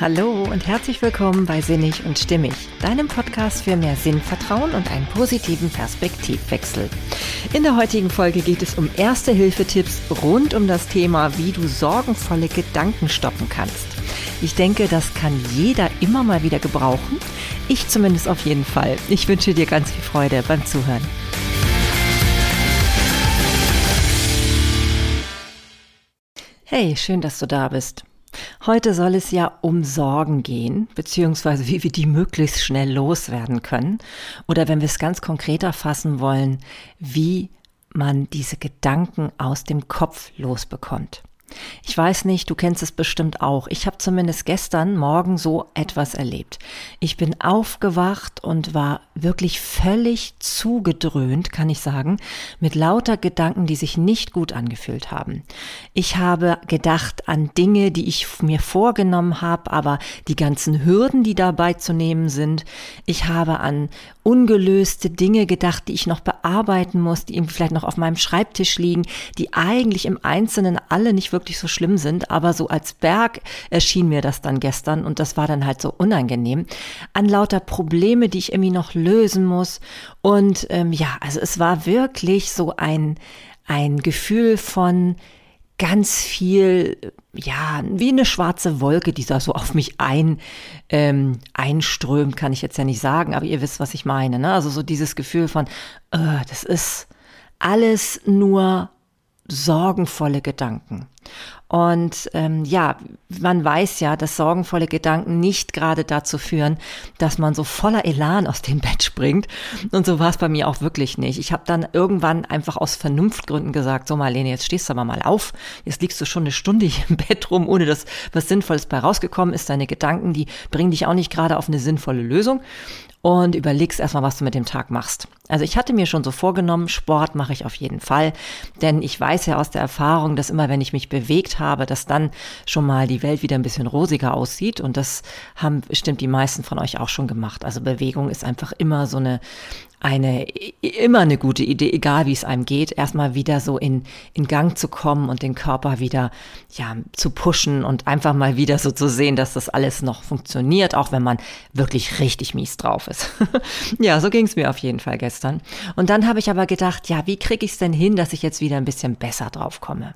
Hallo und herzlich willkommen bei Sinnig und Stimmig, deinem Podcast für mehr Sinnvertrauen und einen positiven Perspektivwechsel. In der heutigen Folge geht es um erste Hilfetipps rund um das Thema, wie du sorgenvolle Gedanken stoppen kannst. Ich denke, das kann jeder immer mal wieder gebrauchen. Ich zumindest auf jeden Fall. Ich wünsche dir ganz viel Freude beim Zuhören. Hey, schön, dass du da bist. Heute soll es ja um Sorgen gehen, beziehungsweise wie wir die möglichst schnell loswerden können. Oder wenn wir es ganz konkreter fassen wollen, wie man diese Gedanken aus dem Kopf losbekommt. Ich weiß nicht, du kennst es bestimmt auch. Ich habe zumindest gestern Morgen so etwas erlebt. Ich bin aufgewacht und war wirklich völlig zugedröhnt, kann ich sagen, mit lauter Gedanken, die sich nicht gut angefühlt haben. Ich habe gedacht an Dinge, die ich mir vorgenommen habe, aber die ganzen Hürden, die dabei zu nehmen sind. Ich habe an ungelöste Dinge gedacht, die ich noch bearbeiten muss, die vielleicht noch auf meinem Schreibtisch liegen, die eigentlich im Einzelnen alle nicht wirklich so schlimm sind, aber so als Berg erschien mir das dann gestern und das war dann halt so unangenehm. An lauter Probleme, die ich irgendwie noch lösen muss. Und ähm, ja, also es war wirklich so ein, ein Gefühl von, ganz viel, ja, wie eine schwarze Wolke, die da so auf mich ein, ähm, einströmt, kann ich jetzt ja nicht sagen, aber ihr wisst, was ich meine. Ne? Also so dieses Gefühl von, äh, das ist alles nur sorgenvolle Gedanken. Und ähm, ja, man weiß ja, dass sorgenvolle Gedanken nicht gerade dazu führen, dass man so voller Elan aus dem Bett springt. Und so war es bei mir auch wirklich nicht. Ich habe dann irgendwann einfach aus Vernunftgründen gesagt, so Marlene, jetzt stehst du aber mal auf. Jetzt liegst du schon eine Stunde hier im Bett rum, ohne dass was Sinnvolles bei rausgekommen ist. Deine Gedanken, die bringen dich auch nicht gerade auf eine sinnvolle Lösung und überlegst erstmal, was du mit dem Tag machst. Also ich hatte mir schon so vorgenommen, Sport mache ich auf jeden Fall, denn ich weiß ja aus der Erfahrung, dass immer wenn ich mich bewegt habe, dass dann schon mal die Welt wieder ein bisschen rosiger aussieht und das haben bestimmt die meisten von euch auch schon gemacht. Also Bewegung ist einfach immer so eine eine immer eine gute Idee, egal wie es einem geht, erstmal wieder so in, in Gang zu kommen und den Körper wieder ja zu pushen und einfach mal wieder so zu sehen, dass das alles noch funktioniert, auch wenn man wirklich richtig mies drauf ist. ja, so ging es mir auf jeden Fall gestern. Und dann habe ich aber gedacht, ja, wie kriege ich es denn hin, dass ich jetzt wieder ein bisschen besser drauf komme?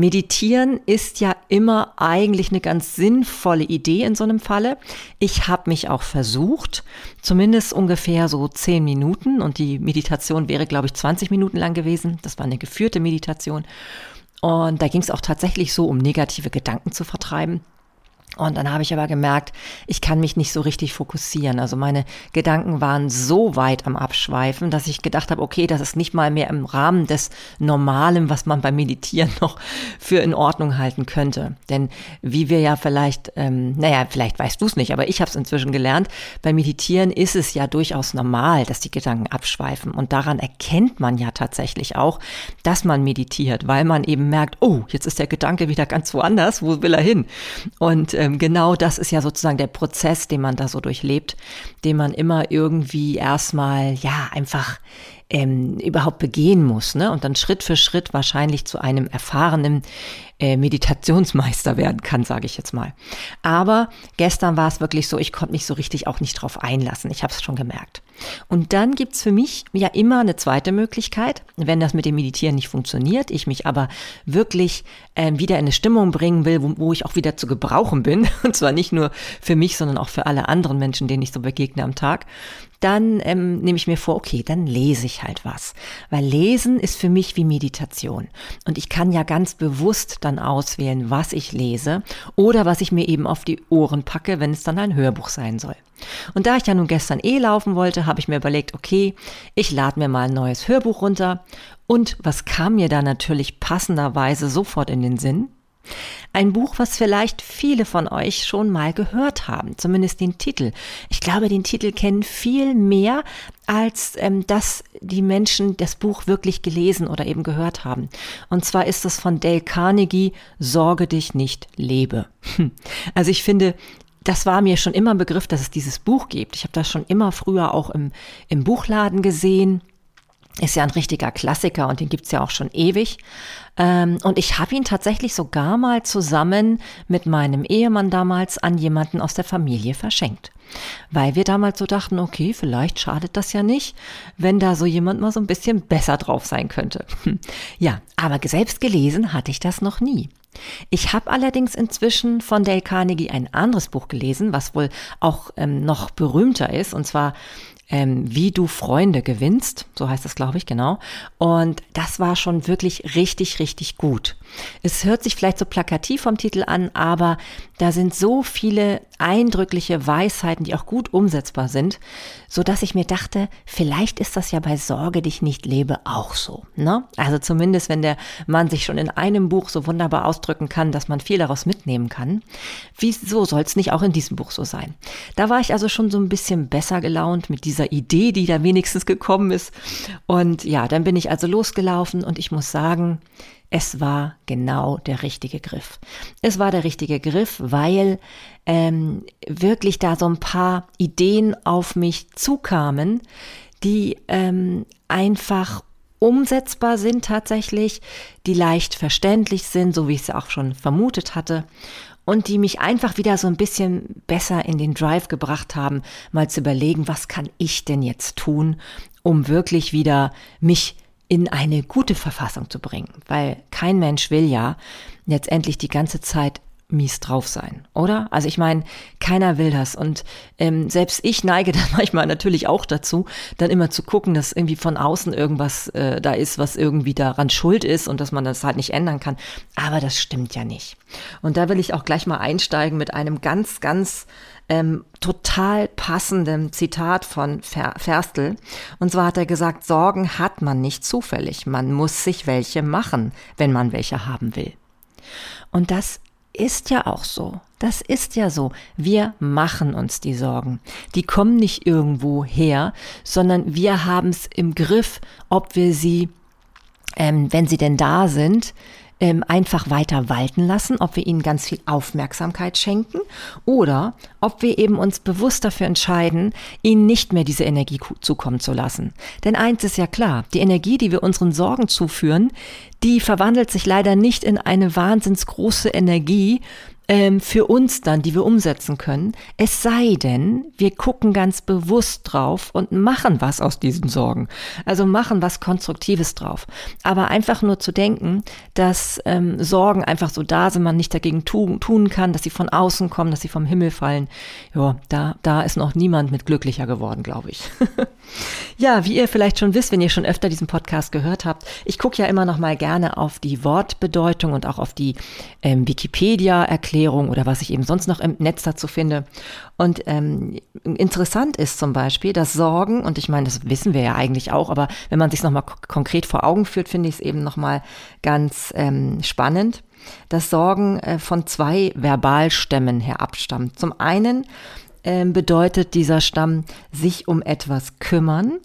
Meditieren ist ja immer eigentlich eine ganz sinnvolle Idee in so einem Falle. Ich habe mich auch versucht, zumindest ungefähr so zehn Minuten und die Meditation wäre, glaube ich, 20 Minuten lang gewesen. Das war eine geführte Meditation. Und da ging es auch tatsächlich so um negative Gedanken zu vertreiben. Und dann habe ich aber gemerkt, ich kann mich nicht so richtig fokussieren. Also meine Gedanken waren so weit am Abschweifen, dass ich gedacht habe, okay, das ist nicht mal mehr im Rahmen des Normalen, was man beim Meditieren noch für in Ordnung halten könnte. Denn wie wir ja vielleicht, ähm, naja, vielleicht weißt du es nicht, aber ich habe es inzwischen gelernt, beim Meditieren ist es ja durchaus normal, dass die Gedanken abschweifen. Und daran erkennt man ja tatsächlich auch, dass man meditiert, weil man eben merkt, oh, jetzt ist der Gedanke wieder ganz woanders, wo will er hin? Und ähm, genau das ist ja sozusagen der Prozess, den man da so durchlebt, den man immer irgendwie erstmal, ja, einfach ähm, überhaupt begehen muss, ne? Und dann Schritt für Schritt wahrscheinlich zu einem erfahrenen äh, Meditationsmeister werden kann, sage ich jetzt mal. Aber gestern war es wirklich so, ich konnte mich so richtig auch nicht drauf einlassen. Ich habe es schon gemerkt. Und dann gibt's für mich ja immer eine zweite Möglichkeit, wenn das mit dem Meditieren nicht funktioniert, ich mich aber wirklich äh, wieder in eine Stimmung bringen will, wo, wo ich auch wieder zu gebrauchen bin, und zwar nicht nur für mich, sondern auch für alle anderen Menschen, denen ich so begegne am Tag, dann ähm, nehme ich mir vor, okay, dann lese ich halt was. Weil Lesen ist für mich wie Meditation. Und ich kann ja ganz bewusst dann auswählen, was ich lese oder was ich mir eben auf die Ohren packe, wenn es dann ein Hörbuch sein soll. Und da ich ja nun gestern eh laufen wollte, habe ich mir überlegt, okay, ich lade mir mal ein neues Hörbuch runter. Und was kam mir da natürlich passenderweise sofort in den Sinn? Ein Buch, was vielleicht viele von euch schon mal gehört haben, zumindest den Titel. Ich glaube, den Titel kennen viel mehr, als ähm, dass die Menschen das Buch wirklich gelesen oder eben gehört haben. Und zwar ist es von Dale Carnegie, Sorge dich nicht, lebe. Also ich finde, das war mir schon immer ein Begriff, dass es dieses Buch gibt. Ich habe das schon immer früher auch im, im Buchladen gesehen Ist ja ein richtiger Klassiker und den gibt's ja auch schon ewig. Ähm, und ich habe ihn tatsächlich sogar mal zusammen mit meinem Ehemann damals an jemanden aus der Familie verschenkt. Weil wir damals so dachten, okay, vielleicht schadet das ja nicht, wenn da so jemand mal so ein bisschen besser drauf sein könnte. Ja, aber selbst gelesen hatte ich das noch nie. Ich habe allerdings inzwischen von Dale Carnegie ein anderes Buch gelesen, was wohl auch ähm, noch berühmter ist, und zwar ähm, Wie du Freunde gewinnst, so heißt das, glaube ich, genau. Und das war schon wirklich richtig, richtig gut. Es hört sich vielleicht so plakativ vom Titel an, aber da sind so viele eindrückliche Weisheiten, die auch gut umsetzbar sind, so dass ich mir dachte, vielleicht ist das ja bei Sorge dich nicht lebe auch so, ne? Also zumindest wenn der Mann sich schon in einem Buch so wunderbar ausdrücken kann, dass man viel daraus mitnehmen kann. Wieso soll es nicht auch in diesem Buch so sein? Da war ich also schon so ein bisschen besser gelaunt mit dieser Idee, die da wenigstens gekommen ist. Und ja, dann bin ich also losgelaufen und ich muss sagen, es war genau der richtige Griff. Es war der richtige Griff, weil ähm, wirklich da so ein paar Ideen auf mich zukamen, die ähm, einfach umsetzbar sind tatsächlich, die leicht verständlich sind, so wie ich es auch schon vermutet hatte und die mich einfach wieder so ein bisschen besser in den Drive gebracht haben, mal zu überlegen, was kann ich denn jetzt tun, um wirklich wieder mich in eine gute Verfassung zu bringen, weil kein Mensch will ja letztendlich die ganze Zeit mies drauf sein, oder? Also ich meine, keiner will das und ähm, selbst ich neige dann manchmal natürlich auch dazu, dann immer zu gucken, dass irgendwie von außen irgendwas äh, da ist, was irgendwie daran schuld ist und dass man das halt nicht ändern kann. Aber das stimmt ja nicht. Und da will ich auch gleich mal einsteigen mit einem ganz, ganz ähm, total passendem Zitat von Ver Ferstel. Und zwar hat er gesagt, Sorgen hat man nicht zufällig, man muss sich welche machen, wenn man welche haben will. Und das ist ja auch so. Das ist ja so. Wir machen uns die Sorgen. Die kommen nicht irgendwo her, sondern wir haben es im Griff, ob wir sie, ähm, wenn sie denn da sind, ähm, einfach weiter walten lassen, ob wir ihnen ganz viel Aufmerksamkeit schenken oder ob wir eben uns bewusst dafür entscheiden, ihnen nicht mehr diese Energie zukommen zu lassen. Denn eins ist ja klar, die Energie, die wir unseren Sorgen zuführen, die verwandelt sich leider nicht in eine wahnsinns große Energie, ähm, für uns dann, die wir umsetzen können. Es sei denn, wir gucken ganz bewusst drauf und machen was aus diesen Sorgen. Also machen was Konstruktives drauf. Aber einfach nur zu denken, dass ähm, Sorgen einfach so da sind, man nicht dagegen tu tun kann, dass sie von außen kommen, dass sie vom Himmel fallen. Ja, da, da ist noch niemand mit glücklicher geworden, glaube ich. ja, wie ihr vielleicht schon wisst, wenn ihr schon öfter diesen Podcast gehört habt, ich gucke ja immer noch mal gerne auf die Wortbedeutung und auch auf die ähm, Wikipedia-Erklärung Erklärung oder was ich eben sonst noch im Netz dazu finde. Und ähm, interessant ist zum Beispiel, dass Sorgen, und ich meine, das wissen wir ja eigentlich auch, aber wenn man sich nochmal konkret vor Augen führt, finde ich es eben nochmal ganz ähm, spannend, dass Sorgen äh, von zwei Verbalstämmen her abstammt. Zum einen ähm, bedeutet dieser Stamm sich um etwas kümmern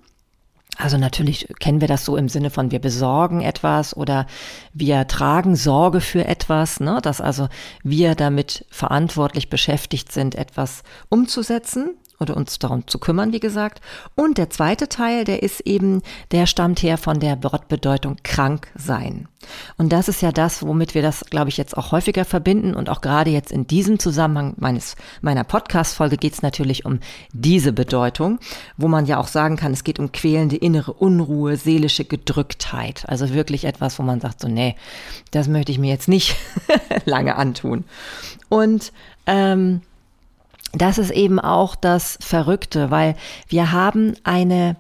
also natürlich kennen wir das so im Sinne von wir besorgen etwas oder wir tragen Sorge für etwas, ne? dass also wir damit verantwortlich beschäftigt sind, etwas umzusetzen oder uns darum zu kümmern, wie gesagt. Und der zweite Teil, der ist eben, der stammt her von der Wortbedeutung krank sein. Und das ist ja das, womit wir das, glaube ich, jetzt auch häufiger verbinden. Und auch gerade jetzt in diesem Zusammenhang meines, meiner Podcast-Folge geht es natürlich um diese Bedeutung, wo man ja auch sagen kann, es geht um quälende innere Unruhe, seelische Gedrücktheit. Also wirklich etwas, wo man sagt, so, nee, das möchte ich mir jetzt nicht lange antun. Und ähm, das ist eben auch das Verrückte, weil wir haben eine,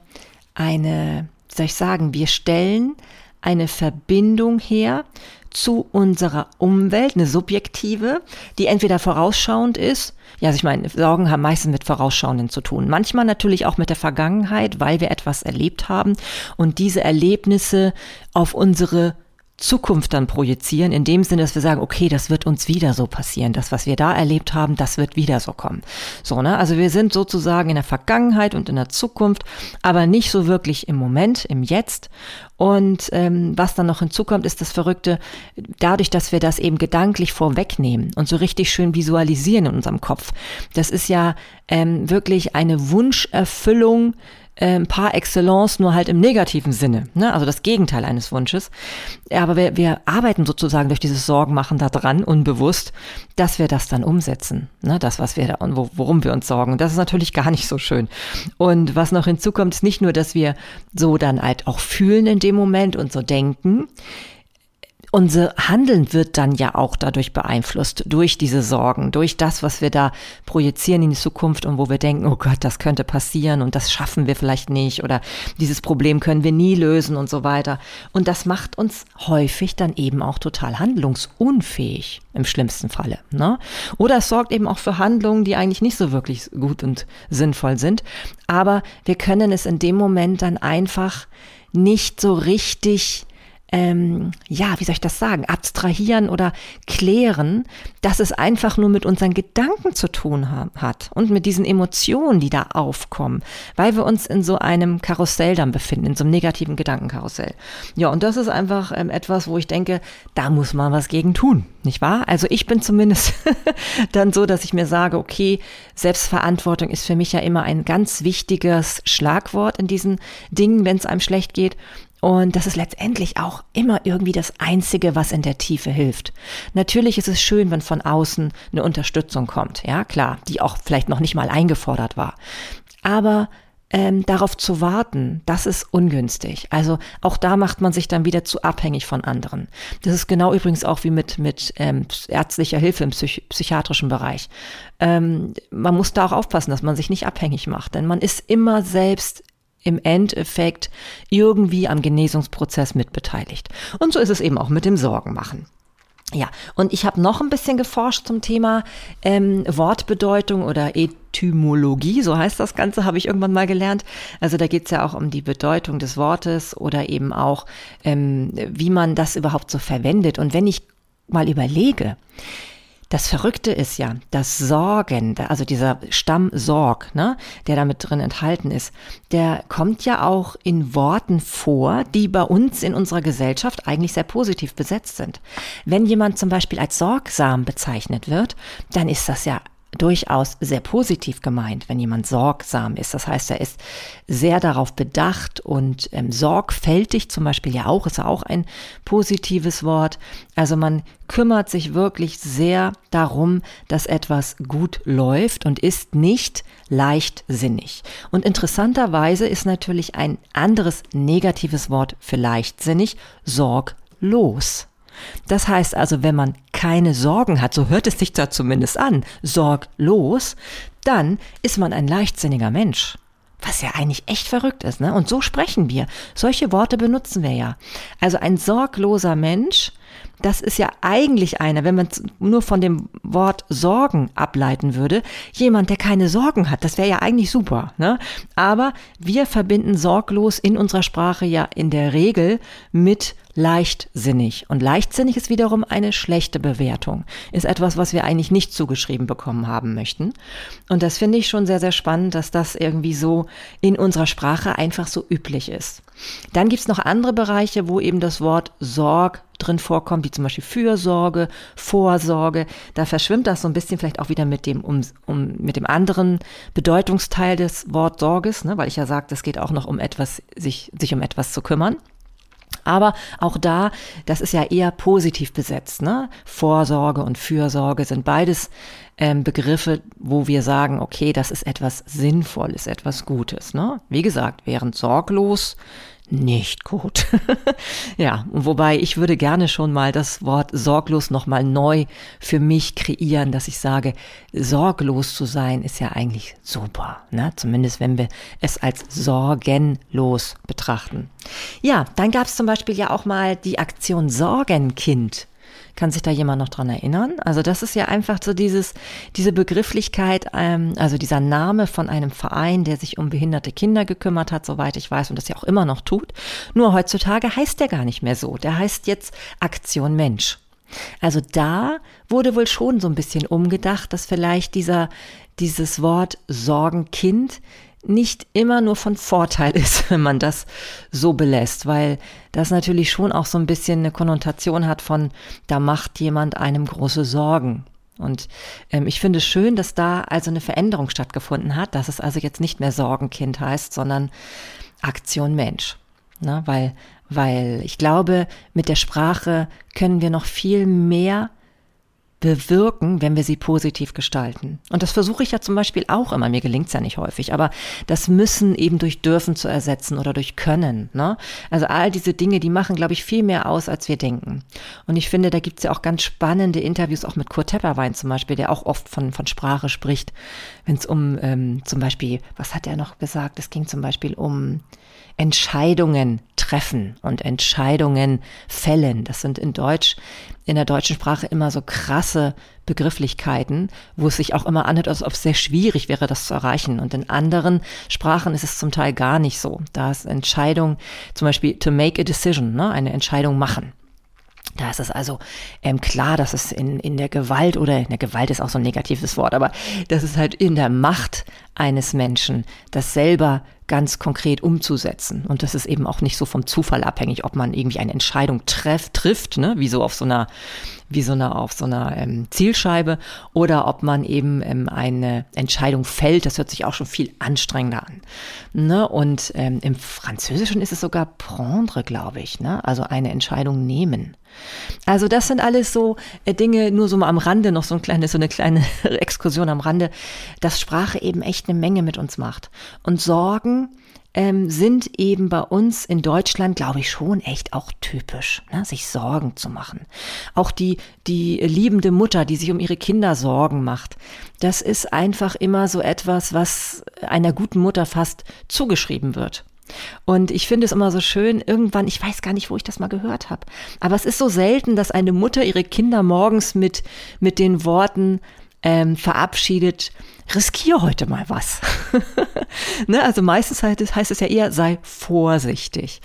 eine, soll ich sagen, wir stellen eine Verbindung her zu unserer Umwelt, eine subjektive, die entweder vorausschauend ist, ja, also ich meine, Sorgen haben meistens mit Vorausschauenden zu tun. Manchmal natürlich auch mit der Vergangenheit, weil wir etwas erlebt haben und diese Erlebnisse auf unsere Zukunft dann projizieren, in dem Sinne, dass wir sagen, okay, das wird uns wieder so passieren. Das, was wir da erlebt haben, das wird wieder so kommen. So, ne? Also wir sind sozusagen in der Vergangenheit und in der Zukunft, aber nicht so wirklich im Moment, im Jetzt. Und ähm, was dann noch hinzukommt, ist das Verrückte, dadurch, dass wir das eben gedanklich vorwegnehmen und so richtig schön visualisieren in unserem Kopf. Das ist ja ähm, wirklich eine Wunscherfüllung, äh, par excellence, nur halt im negativen Sinne. Ne? Also das Gegenteil eines Wunsches. Aber wir, wir arbeiten sozusagen durch dieses Sorgenmachen daran, unbewusst, dass wir das dann umsetzen. Ne? Das, was wir da und worum wir uns sorgen. Das ist natürlich gar nicht so schön. Und was noch hinzukommt, ist nicht nur, dass wir so dann halt auch fühlen in dem Moment und so denken, unser Handeln wird dann ja auch dadurch beeinflusst, durch diese Sorgen, durch das, was wir da projizieren in die Zukunft und wo wir denken, oh Gott, das könnte passieren und das schaffen wir vielleicht nicht oder dieses Problem können wir nie lösen und so weiter. Und das macht uns häufig dann eben auch total handlungsunfähig im schlimmsten Falle. Ne? Oder es sorgt eben auch für Handlungen, die eigentlich nicht so wirklich gut und sinnvoll sind. Aber wir können es in dem Moment dann einfach nicht so richtig ähm, ja, wie soll ich das sagen, abstrahieren oder klären, dass es einfach nur mit unseren Gedanken zu tun ha hat und mit diesen Emotionen, die da aufkommen, weil wir uns in so einem Karussell dann befinden, in so einem negativen Gedankenkarussell. Ja, und das ist einfach ähm, etwas, wo ich denke, da muss man was gegen tun, nicht wahr? Also ich bin zumindest dann so, dass ich mir sage, okay, Selbstverantwortung ist für mich ja immer ein ganz wichtiges Schlagwort in diesen Dingen, wenn es einem schlecht geht. Und das ist letztendlich auch immer irgendwie das Einzige, was in der Tiefe hilft. Natürlich ist es schön, wenn von außen eine Unterstützung kommt, ja klar, die auch vielleicht noch nicht mal eingefordert war. Aber ähm, darauf zu warten, das ist ungünstig. Also auch da macht man sich dann wieder zu abhängig von anderen. Das ist genau übrigens auch wie mit, mit ähm, ärztlicher Hilfe im Psych psychiatrischen Bereich. Ähm, man muss da auch aufpassen, dass man sich nicht abhängig macht, denn man ist immer selbst im Endeffekt irgendwie am Genesungsprozess mitbeteiligt. Und so ist es eben auch mit dem Sorgenmachen. Ja, und ich habe noch ein bisschen geforscht zum Thema ähm, Wortbedeutung oder Etymologie, so heißt das Ganze, habe ich irgendwann mal gelernt. Also da geht es ja auch um die Bedeutung des Wortes oder eben auch, ähm, wie man das überhaupt so verwendet. Und wenn ich mal überlege, das Verrückte ist ja, dass Sorgen, also dieser Stamm Sorg, ne, der da mit drin enthalten ist, der kommt ja auch in Worten vor, die bei uns in unserer Gesellschaft eigentlich sehr positiv besetzt sind. Wenn jemand zum Beispiel als sorgsam bezeichnet wird, dann ist das ja durchaus sehr positiv gemeint, wenn jemand sorgsam ist. Das heißt, er ist sehr darauf bedacht und ähm, sorgfältig zum Beispiel ja auch, ist ja auch ein positives Wort. Also man kümmert sich wirklich sehr darum, dass etwas gut läuft und ist nicht leichtsinnig. Und interessanterweise ist natürlich ein anderes negatives Wort für leichtsinnig sorglos. Das heißt also, wenn man keine Sorgen hat, so hört es sich da zumindest an, sorglos, dann ist man ein leichtsinniger Mensch. Was ja eigentlich echt verrückt ist, ne? Und so sprechen wir. Solche Worte benutzen wir ja. Also ein sorgloser Mensch das ist ja eigentlich einer, wenn man nur von dem Wort Sorgen ableiten würde, jemand, der keine Sorgen hat. Das wäre ja eigentlich super. Ne? Aber wir verbinden sorglos in unserer Sprache ja in der Regel mit leichtsinnig. Und leichtsinnig ist wiederum eine schlechte Bewertung. Ist etwas, was wir eigentlich nicht zugeschrieben bekommen haben möchten. Und das finde ich schon sehr, sehr spannend, dass das irgendwie so in unserer Sprache einfach so üblich ist. Dann gibt's noch andere Bereiche, wo eben das Wort Sorg drin vorkommt, wie zum Beispiel Fürsorge, Vorsorge. Da verschwimmt das so ein bisschen vielleicht auch wieder mit dem, um, um, mit dem anderen Bedeutungsteil des Wort Sorges, ne, weil ich ja sagte, es geht auch noch um etwas, sich, sich um etwas zu kümmern. Aber auch da, das ist ja eher positiv besetzt. Ne? Vorsorge und Fürsorge sind beides ähm, Begriffe, wo wir sagen, okay, das ist etwas Sinnvolles, etwas Gutes. Ne? Wie gesagt, während sorglos nicht gut. ja, wobei ich würde gerne schon mal das Wort sorglos nochmal neu für mich kreieren, dass ich sage, sorglos zu sein ist ja eigentlich super. Ne? Zumindest wenn wir es als sorgenlos betrachten. Ja, dann gab es zum Beispiel ja auch mal die Aktion Sorgenkind. Kann sich da jemand noch dran erinnern? Also das ist ja einfach so dieses, diese Begrifflichkeit, ähm, also dieser Name von einem Verein, der sich um behinderte Kinder gekümmert hat, soweit ich weiß, und das ja auch immer noch tut. Nur heutzutage heißt der gar nicht mehr so. Der heißt jetzt Aktion Mensch. Also da wurde wohl schon so ein bisschen umgedacht, dass vielleicht dieser, dieses Wort Sorgenkind nicht immer nur von Vorteil ist, wenn man das so belässt, weil das natürlich schon auch so ein bisschen eine Konnotation hat von, da macht jemand einem große Sorgen. Und ähm, ich finde es schön, dass da also eine Veränderung stattgefunden hat, dass es also jetzt nicht mehr Sorgenkind heißt, sondern Aktion Mensch. Ne? Weil, weil ich glaube, mit der Sprache können wir noch viel mehr bewirken, wenn wir sie positiv gestalten. Und das versuche ich ja zum Beispiel auch immer. Mir gelingt es ja nicht häufig, aber das müssen eben durch dürfen zu ersetzen oder durch können. Ne? Also all diese Dinge, die machen, glaube ich, viel mehr aus, als wir denken. Und ich finde, da gibt es ja auch ganz spannende Interviews, auch mit Kurt Tepperwein zum Beispiel, der auch oft von, von Sprache spricht, wenn es um ähm, zum Beispiel, was hat er noch gesagt? Es ging zum Beispiel um Entscheidungen treffen und Entscheidungen fällen. Das sind in Deutsch, in der deutschen Sprache immer so krasse Begrifflichkeiten, wo es sich auch immer anhört, als ob es sehr schwierig wäre, das zu erreichen. Und in anderen Sprachen ist es zum Teil gar nicht so. Da ist Entscheidung, zum Beispiel to make a decision, ne, eine Entscheidung machen. Da ist es also ähm, klar, dass es in, in der Gewalt oder in der Gewalt ist auch so ein negatives Wort, aber das ist halt in der Macht eines Menschen, das selber ganz konkret umzusetzen. Und das ist eben auch nicht so vom Zufall abhängig, ob man irgendwie eine Entscheidung treff, trifft, ne, wie so auf so einer, wie so einer, auf so einer ähm, Zielscheibe, oder ob man eben ähm, eine Entscheidung fällt. Das hört sich auch schon viel anstrengender an. Ne? Und ähm, im Französischen ist es sogar prendre, glaube ich, ne? also eine Entscheidung nehmen. Also das sind alles so äh, Dinge, nur so mal am Rande, noch so, ein kleine, so eine kleine Exkursion am Rande, dass Sprache eben echt eine Menge mit uns macht. Und Sorgen ähm, sind eben bei uns in Deutschland, glaube ich, schon echt auch typisch, ne? sich Sorgen zu machen. Auch die, die liebende Mutter, die sich um ihre Kinder Sorgen macht, das ist einfach immer so etwas, was einer guten Mutter fast zugeschrieben wird. Und ich finde es immer so schön, irgendwann, ich weiß gar nicht, wo ich das mal gehört habe, aber es ist so selten, dass eine Mutter ihre Kinder morgens mit, mit den Worten ähm, verabschiedet, riskier heute mal was. ne? Also meistens heißt es, heißt es ja eher, sei vorsichtig.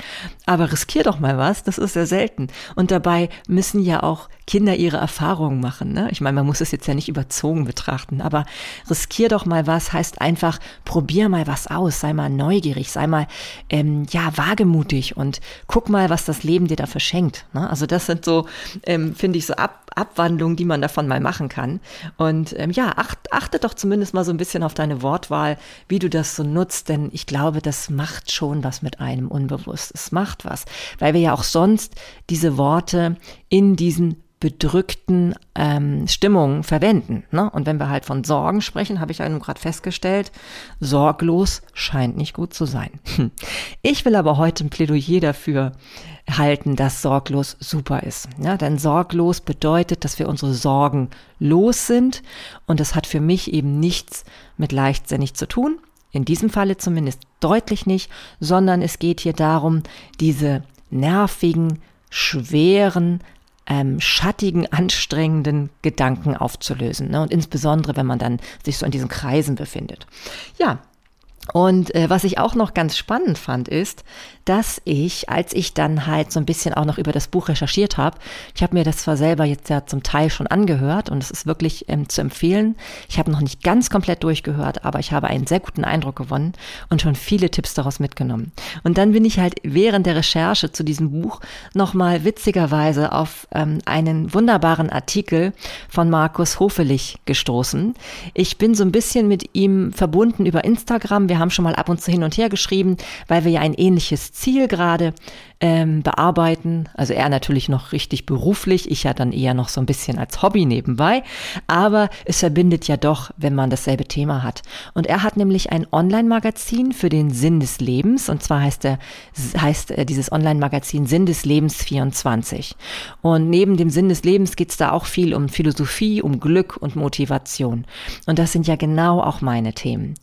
Aber riskier doch mal was, das ist sehr selten. Und dabei müssen ja auch Kinder ihre Erfahrungen machen. Ne? Ich meine, man muss es jetzt ja nicht überzogen betrachten, aber riskier doch mal was heißt einfach, probier mal was aus, sei mal neugierig, sei mal ähm, ja wagemutig und guck mal, was das Leben dir dafür schenkt. Ne? Also das sind so, ähm, finde ich, so Ab Abwandlungen, die man davon mal machen kann. Und ähm, ja, acht, achte doch zumindest mal so ein bisschen auf deine Wortwahl, wie du das so nutzt, denn ich glaube, das macht schon was mit einem unbewusst. Es macht was, weil wir ja auch sonst diese Worte in diesen bedrückten ähm, Stimmungen verwenden. Ne? Und wenn wir halt von Sorgen sprechen, habe ich ja nun gerade festgestellt, sorglos scheint nicht gut zu sein. Ich will aber heute ein Plädoyer dafür halten, dass sorglos super ist. Ja, denn sorglos bedeutet, dass wir unsere Sorgen los sind und das hat für mich eben nichts mit leichtsinnig zu tun. In diesem Falle zumindest deutlich nicht, sondern es geht hier darum, diese nervigen, schweren, ähm, schattigen, anstrengenden Gedanken aufzulösen. Ne? Und insbesondere, wenn man dann sich so in diesen Kreisen befindet. Ja, und äh, was ich auch noch ganz spannend fand, ist, dass ich, als ich dann halt so ein bisschen auch noch über das Buch recherchiert habe, ich habe mir das zwar selber jetzt ja zum Teil schon angehört und es ist wirklich ähm, zu empfehlen. Ich habe noch nicht ganz komplett durchgehört, aber ich habe einen sehr guten Eindruck gewonnen und schon viele Tipps daraus mitgenommen. Und dann bin ich halt während der Recherche zu diesem Buch nochmal witzigerweise auf ähm, einen wunderbaren Artikel von Markus Hofelich gestoßen. Ich bin so ein bisschen mit ihm verbunden über Instagram. Wir haben schon mal ab und zu hin und her geschrieben, weil wir ja ein ähnliches Ziel gerade ähm, bearbeiten. Also er natürlich noch richtig beruflich, ich ja dann eher noch so ein bisschen als Hobby nebenbei. Aber es verbindet ja doch, wenn man dasselbe Thema hat. Und er hat nämlich ein Online-Magazin für den Sinn des Lebens. Und zwar heißt, er, heißt er dieses Online-Magazin Sinn des Lebens 24. Und neben dem Sinn des Lebens geht es da auch viel um Philosophie, um Glück und Motivation. Und das sind ja genau auch meine Themen.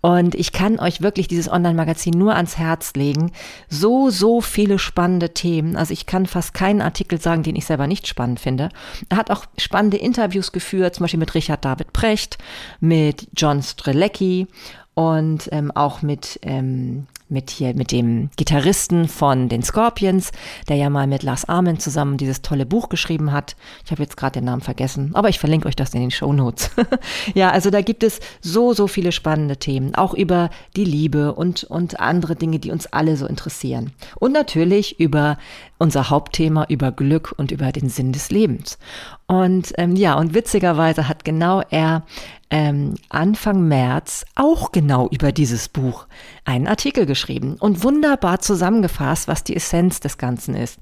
Und ich kann euch wirklich dieses Online-Magazin nur ans Herz legen. So, so viele spannende Themen. Also ich kann fast keinen Artikel sagen, den ich selber nicht spannend finde. Er hat auch spannende Interviews geführt, zum Beispiel mit Richard David Precht, mit John Strelecki und ähm, auch mit ähm, mit hier, mit dem Gitarristen von den Scorpions, der ja mal mit Lars Armin zusammen dieses tolle Buch geschrieben hat. Ich habe jetzt gerade den Namen vergessen, aber ich verlinke euch das in den Show Notes. ja, also da gibt es so, so viele spannende Themen, auch über die Liebe und, und andere Dinge, die uns alle so interessieren. Und natürlich über unser Hauptthema, über Glück und über den Sinn des Lebens. Und ähm, ja, und witzigerweise hat genau er ähm, Anfang März auch genau über dieses Buch einen Artikel geschrieben und wunderbar zusammengefasst, was die Essenz des Ganzen ist.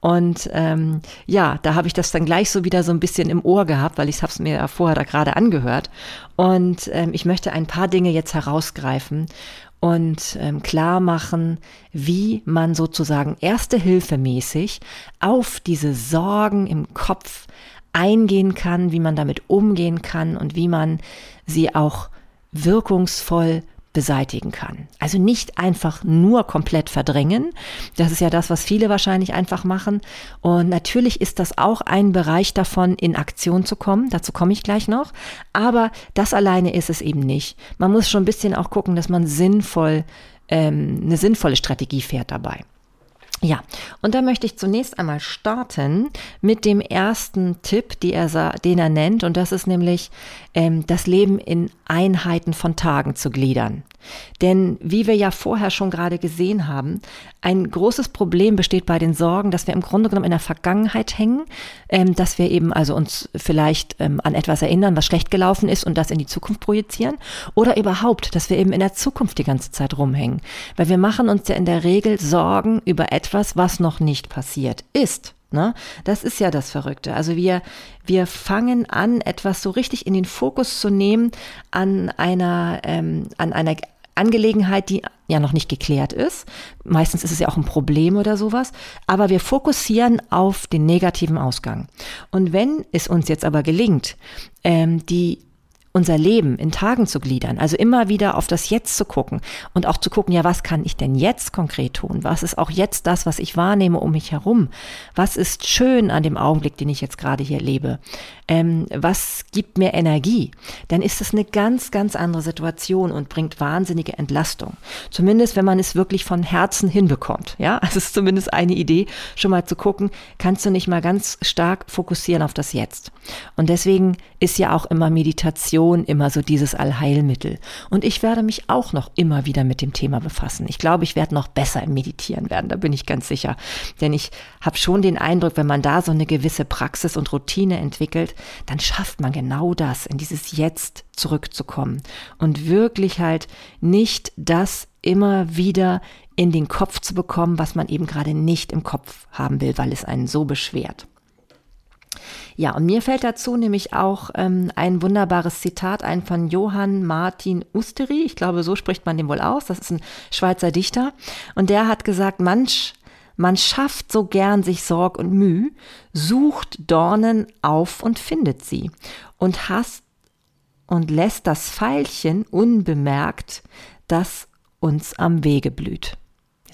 Und ähm, ja, da habe ich das dann gleich so wieder so ein bisschen im Ohr gehabt, weil ich habe es mir ja vorher da gerade angehört. Und ähm, ich möchte ein paar Dinge jetzt herausgreifen und ähm, klar machen, wie man sozusagen erste Hilfe mäßig auf diese Sorgen im Kopf eingehen kann, wie man damit umgehen kann und wie man sie auch wirkungsvoll beseitigen kann. Also nicht einfach nur komplett verdrängen. Das ist ja das, was viele wahrscheinlich einfach machen. Und natürlich ist das auch ein Bereich davon, in Aktion zu kommen. Dazu komme ich gleich noch. Aber das alleine ist es eben nicht. Man muss schon ein bisschen auch gucken, dass man sinnvoll, ähm, eine sinnvolle Strategie fährt dabei. Ja, und da möchte ich zunächst einmal starten mit dem ersten Tipp, er, den er nennt, und das ist nämlich ähm, das Leben in Einheiten von Tagen zu gliedern. Denn wie wir ja vorher schon gerade gesehen haben, ein großes Problem besteht bei den Sorgen, dass wir im Grunde genommen in der Vergangenheit hängen, ähm, dass wir eben also uns vielleicht ähm, an etwas erinnern, was schlecht gelaufen ist und das in die Zukunft projizieren oder überhaupt, dass wir eben in der Zukunft die ganze Zeit rumhängen. Weil wir machen uns ja in der Regel Sorgen über etwas, was noch nicht passiert ist. Ne? Das ist ja das Verrückte. Also wir, wir fangen an, etwas so richtig in den Fokus zu nehmen an einer, ähm, an einer Angelegenheit, die ja noch nicht geklärt ist. Meistens ist es ja auch ein Problem oder sowas. Aber wir fokussieren auf den negativen Ausgang. Und wenn es uns jetzt aber gelingt, ähm, die unser Leben in Tagen zu gliedern, also immer wieder auf das Jetzt zu gucken und auch zu gucken, ja, was kann ich denn jetzt konkret tun? Was ist auch jetzt das, was ich wahrnehme um mich herum? Was ist schön an dem Augenblick, den ich jetzt gerade hier lebe? Ähm, was gibt mir Energie? Dann ist es eine ganz, ganz andere Situation und bringt wahnsinnige Entlastung. Zumindest, wenn man es wirklich von Herzen hinbekommt. Ja, es ist zumindest eine Idee, schon mal zu gucken, kannst du nicht mal ganz stark fokussieren auf das Jetzt. Und deswegen ist ja auch immer Meditation Meditation immer so dieses Allheilmittel. Und ich werde mich auch noch immer wieder mit dem Thema befassen. Ich glaube, ich werde noch besser im Meditieren werden, da bin ich ganz sicher. Denn ich habe schon den Eindruck, wenn man da so eine gewisse Praxis und Routine entwickelt, dann schafft man genau das, in dieses Jetzt zurückzukommen und wirklich halt nicht das immer wieder in den Kopf zu bekommen, was man eben gerade nicht im Kopf haben will, weil es einen so beschwert. Ja, und mir fällt dazu nämlich auch ähm, ein wunderbares Zitat ein von Johann Martin Usteri. Ich glaube, so spricht man den wohl aus. Das ist ein Schweizer Dichter. Und der hat gesagt, manch man schafft so gern sich Sorg und Müh, sucht Dornen auf und findet sie und hasst und lässt das Pfeilchen unbemerkt, das uns am Wege blüht.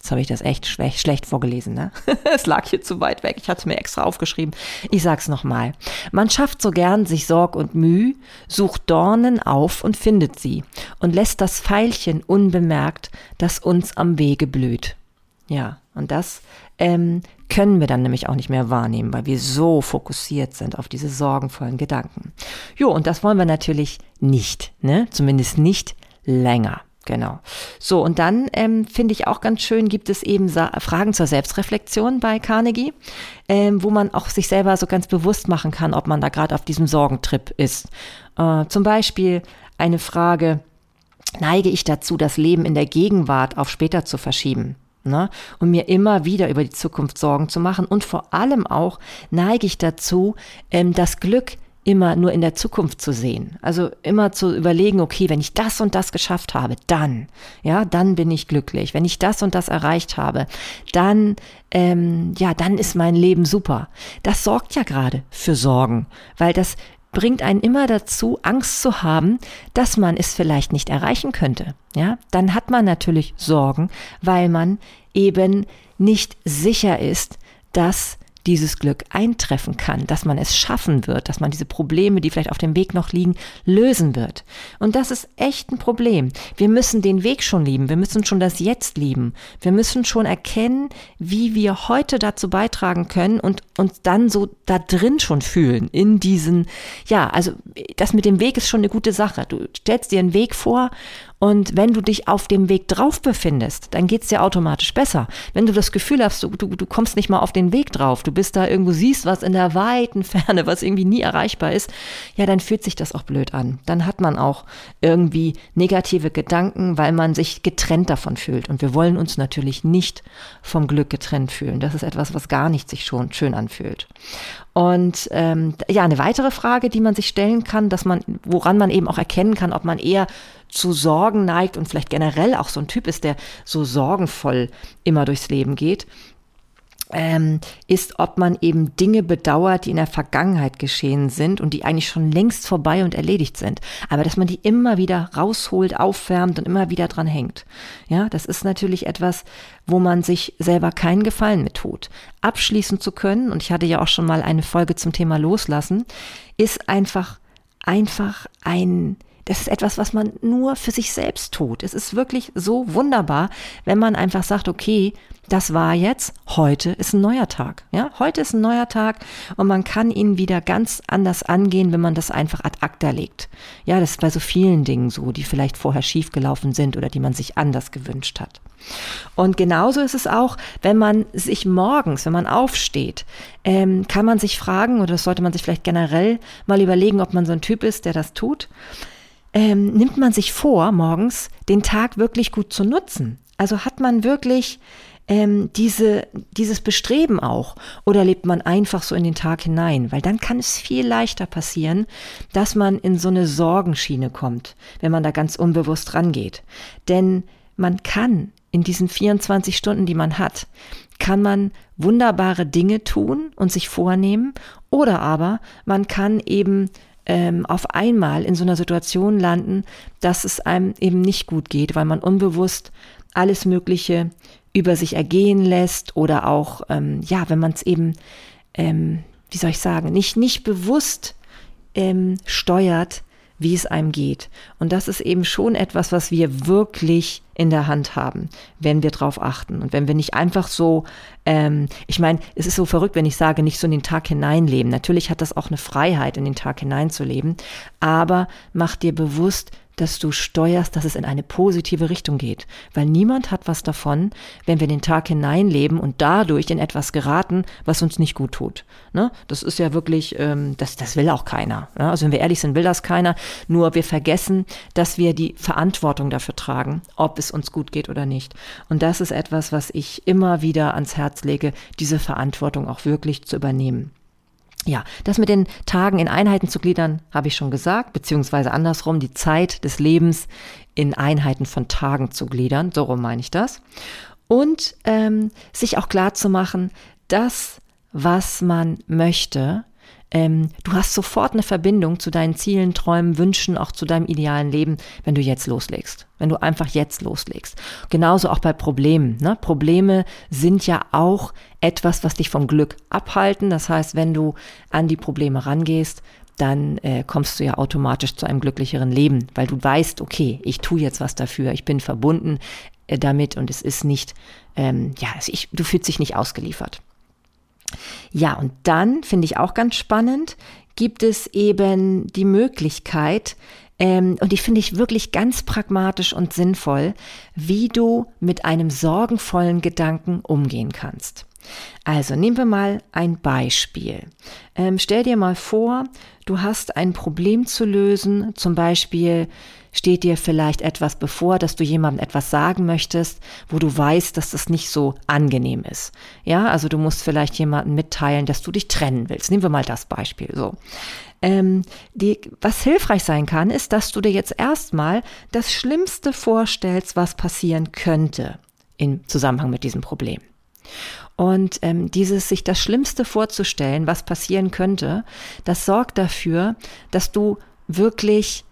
Jetzt habe ich das echt schlecht, schlecht vorgelesen, ne? es lag hier zu weit weg. Ich hatte mir extra aufgeschrieben. Ich sag's nochmal. Man schafft so gern sich Sorg und Müh, sucht Dornen auf und findet sie und lässt das Pfeilchen unbemerkt, das uns am Wege blüht. Ja, und das ähm, können wir dann nämlich auch nicht mehr wahrnehmen, weil wir so fokussiert sind auf diese sorgenvollen Gedanken. Jo, und das wollen wir natürlich nicht, ne? Zumindest nicht länger. Genau. So, und dann ähm, finde ich auch ganz schön, gibt es eben Sa Fragen zur Selbstreflexion bei Carnegie, ähm, wo man auch sich selber so ganz bewusst machen kann, ob man da gerade auf diesem Sorgentrip ist. Äh, zum Beispiel eine Frage, neige ich dazu, das Leben in der Gegenwart auf später zu verschieben? Ne? Und mir immer wieder über die Zukunft Sorgen zu machen. Und vor allem auch neige ich dazu, ähm, das Glück immer nur in der Zukunft zu sehen. Also immer zu überlegen, okay, wenn ich das und das geschafft habe, dann, ja, dann bin ich glücklich. Wenn ich das und das erreicht habe, dann, ähm, ja, dann ist mein Leben super. Das sorgt ja gerade für Sorgen, weil das bringt einen immer dazu, Angst zu haben, dass man es vielleicht nicht erreichen könnte. Ja, dann hat man natürlich Sorgen, weil man eben nicht sicher ist, dass dieses Glück eintreffen kann, dass man es schaffen wird, dass man diese Probleme, die vielleicht auf dem Weg noch liegen, lösen wird. Und das ist echt ein Problem. Wir müssen den Weg schon lieben, wir müssen schon das Jetzt lieben. Wir müssen schon erkennen, wie wir heute dazu beitragen können und uns dann so da drin schon fühlen, in diesen, ja, also das mit dem Weg ist schon eine gute Sache. Du stellst dir einen Weg vor und wenn du dich auf dem Weg drauf befindest, dann geht's dir automatisch besser. Wenn du das Gefühl hast, du, du, du kommst nicht mal auf den Weg drauf, du bist da irgendwo, siehst was in der weiten Ferne, was irgendwie nie erreichbar ist, ja, dann fühlt sich das auch blöd an. Dann hat man auch irgendwie negative Gedanken, weil man sich getrennt davon fühlt. Und wir wollen uns natürlich nicht vom Glück getrennt fühlen. Das ist etwas, was gar nicht sich schon schön anfühlt. Und ähm, ja, eine weitere Frage, die man sich stellen kann, dass man, woran man eben auch erkennen kann, ob man eher zu Sorgen neigt und vielleicht generell auch so ein Typ ist, der so sorgenvoll immer durchs Leben geht, ähm, ist, ob man eben Dinge bedauert, die in der Vergangenheit geschehen sind und die eigentlich schon längst vorbei und erledigt sind. Aber dass man die immer wieder rausholt, aufwärmt und immer wieder dran hängt. Ja, das ist natürlich etwas, wo man sich selber keinen Gefallen mit tut. Abschließen zu können, und ich hatte ja auch schon mal eine Folge zum Thema Loslassen, ist einfach, einfach ein, das ist etwas, was man nur für sich selbst tut. Es ist wirklich so wunderbar, wenn man einfach sagt, okay, das war jetzt, heute ist ein neuer Tag. Ja, heute ist ein neuer Tag und man kann ihn wieder ganz anders angehen, wenn man das einfach ad acta legt. Ja, das ist bei so vielen Dingen so, die vielleicht vorher schiefgelaufen sind oder die man sich anders gewünscht hat. Und genauso ist es auch, wenn man sich morgens, wenn man aufsteht, ähm, kann man sich fragen, oder das sollte man sich vielleicht generell mal überlegen, ob man so ein Typ ist, der das tut ähm, nimmt man sich vor, morgens den Tag wirklich gut zu nutzen? Also hat man wirklich ähm, diese, dieses Bestreben auch oder lebt man einfach so in den Tag hinein? Weil dann kann es viel leichter passieren, dass man in so eine Sorgenschiene kommt, wenn man da ganz unbewusst rangeht. Denn man kann in diesen 24 Stunden, die man hat, kann man wunderbare Dinge tun und sich vornehmen oder aber man kann eben ähm, auf einmal in so einer Situation landen, dass es einem eben nicht gut geht, weil man unbewusst alles Mögliche über sich ergehen lässt oder auch, ähm, ja, wenn man es eben, ähm, wie soll ich sagen, nicht, nicht bewusst ähm, steuert, wie es einem geht. Und das ist eben schon etwas, was wir wirklich in der Hand haben, wenn wir drauf achten. Und wenn wir nicht einfach so, ähm, ich meine, es ist so verrückt, wenn ich sage, nicht so in den Tag hineinleben. Natürlich hat das auch eine Freiheit, in den Tag hineinzuleben, aber mach dir bewusst, dass du steuerst, dass es in eine positive Richtung geht. Weil niemand hat was davon, wenn wir den Tag hineinleben und dadurch in etwas geraten, was uns nicht gut tut. Ne? Das ist ja wirklich, ähm, das, das will auch keiner. Ne? Also wenn wir ehrlich sind, will das keiner. Nur wir vergessen, dass wir die Verantwortung dafür tragen, ob es uns gut geht oder nicht. Und das ist etwas, was ich immer wieder ans Herz lege, diese Verantwortung auch wirklich zu übernehmen. Ja, das mit den Tagen in Einheiten zu gliedern, habe ich schon gesagt, beziehungsweise andersrum, die Zeit des Lebens in Einheiten von Tagen zu gliedern, so rum meine ich das. Und ähm, sich auch klar zu machen, das, was man möchte, ähm, du hast sofort eine Verbindung zu deinen Zielen, Träumen, Wünschen, auch zu deinem idealen Leben, wenn du jetzt loslegst. Wenn du einfach jetzt loslegst. Genauso auch bei Problemen. Ne? Probleme sind ja auch etwas, was dich vom Glück abhalten. Das heißt, wenn du an die Probleme rangehst, dann äh, kommst du ja automatisch zu einem glücklicheren Leben, weil du weißt, okay, ich tue jetzt was dafür, ich bin verbunden äh, damit und es ist nicht, ähm, ja, ich, du fühlst dich nicht ausgeliefert. Ja, und dann finde ich auch ganz spannend, gibt es eben die Möglichkeit, ähm, und die finde ich wirklich ganz pragmatisch und sinnvoll, wie du mit einem sorgenvollen Gedanken umgehen kannst. Also nehmen wir mal ein Beispiel. Ähm, stell dir mal vor, du hast ein Problem zu lösen, zum Beispiel steht dir vielleicht etwas bevor, dass du jemandem etwas sagen möchtest, wo du weißt, dass das nicht so angenehm ist. Ja, also du musst vielleicht jemandem mitteilen, dass du dich trennen willst. Nehmen wir mal das Beispiel so. Ähm, die, was hilfreich sein kann, ist, dass du dir jetzt erstmal das Schlimmste vorstellst, was passieren könnte im Zusammenhang mit diesem Problem. Und ähm, dieses sich das Schlimmste vorzustellen, was passieren könnte, das sorgt dafür, dass du wirklich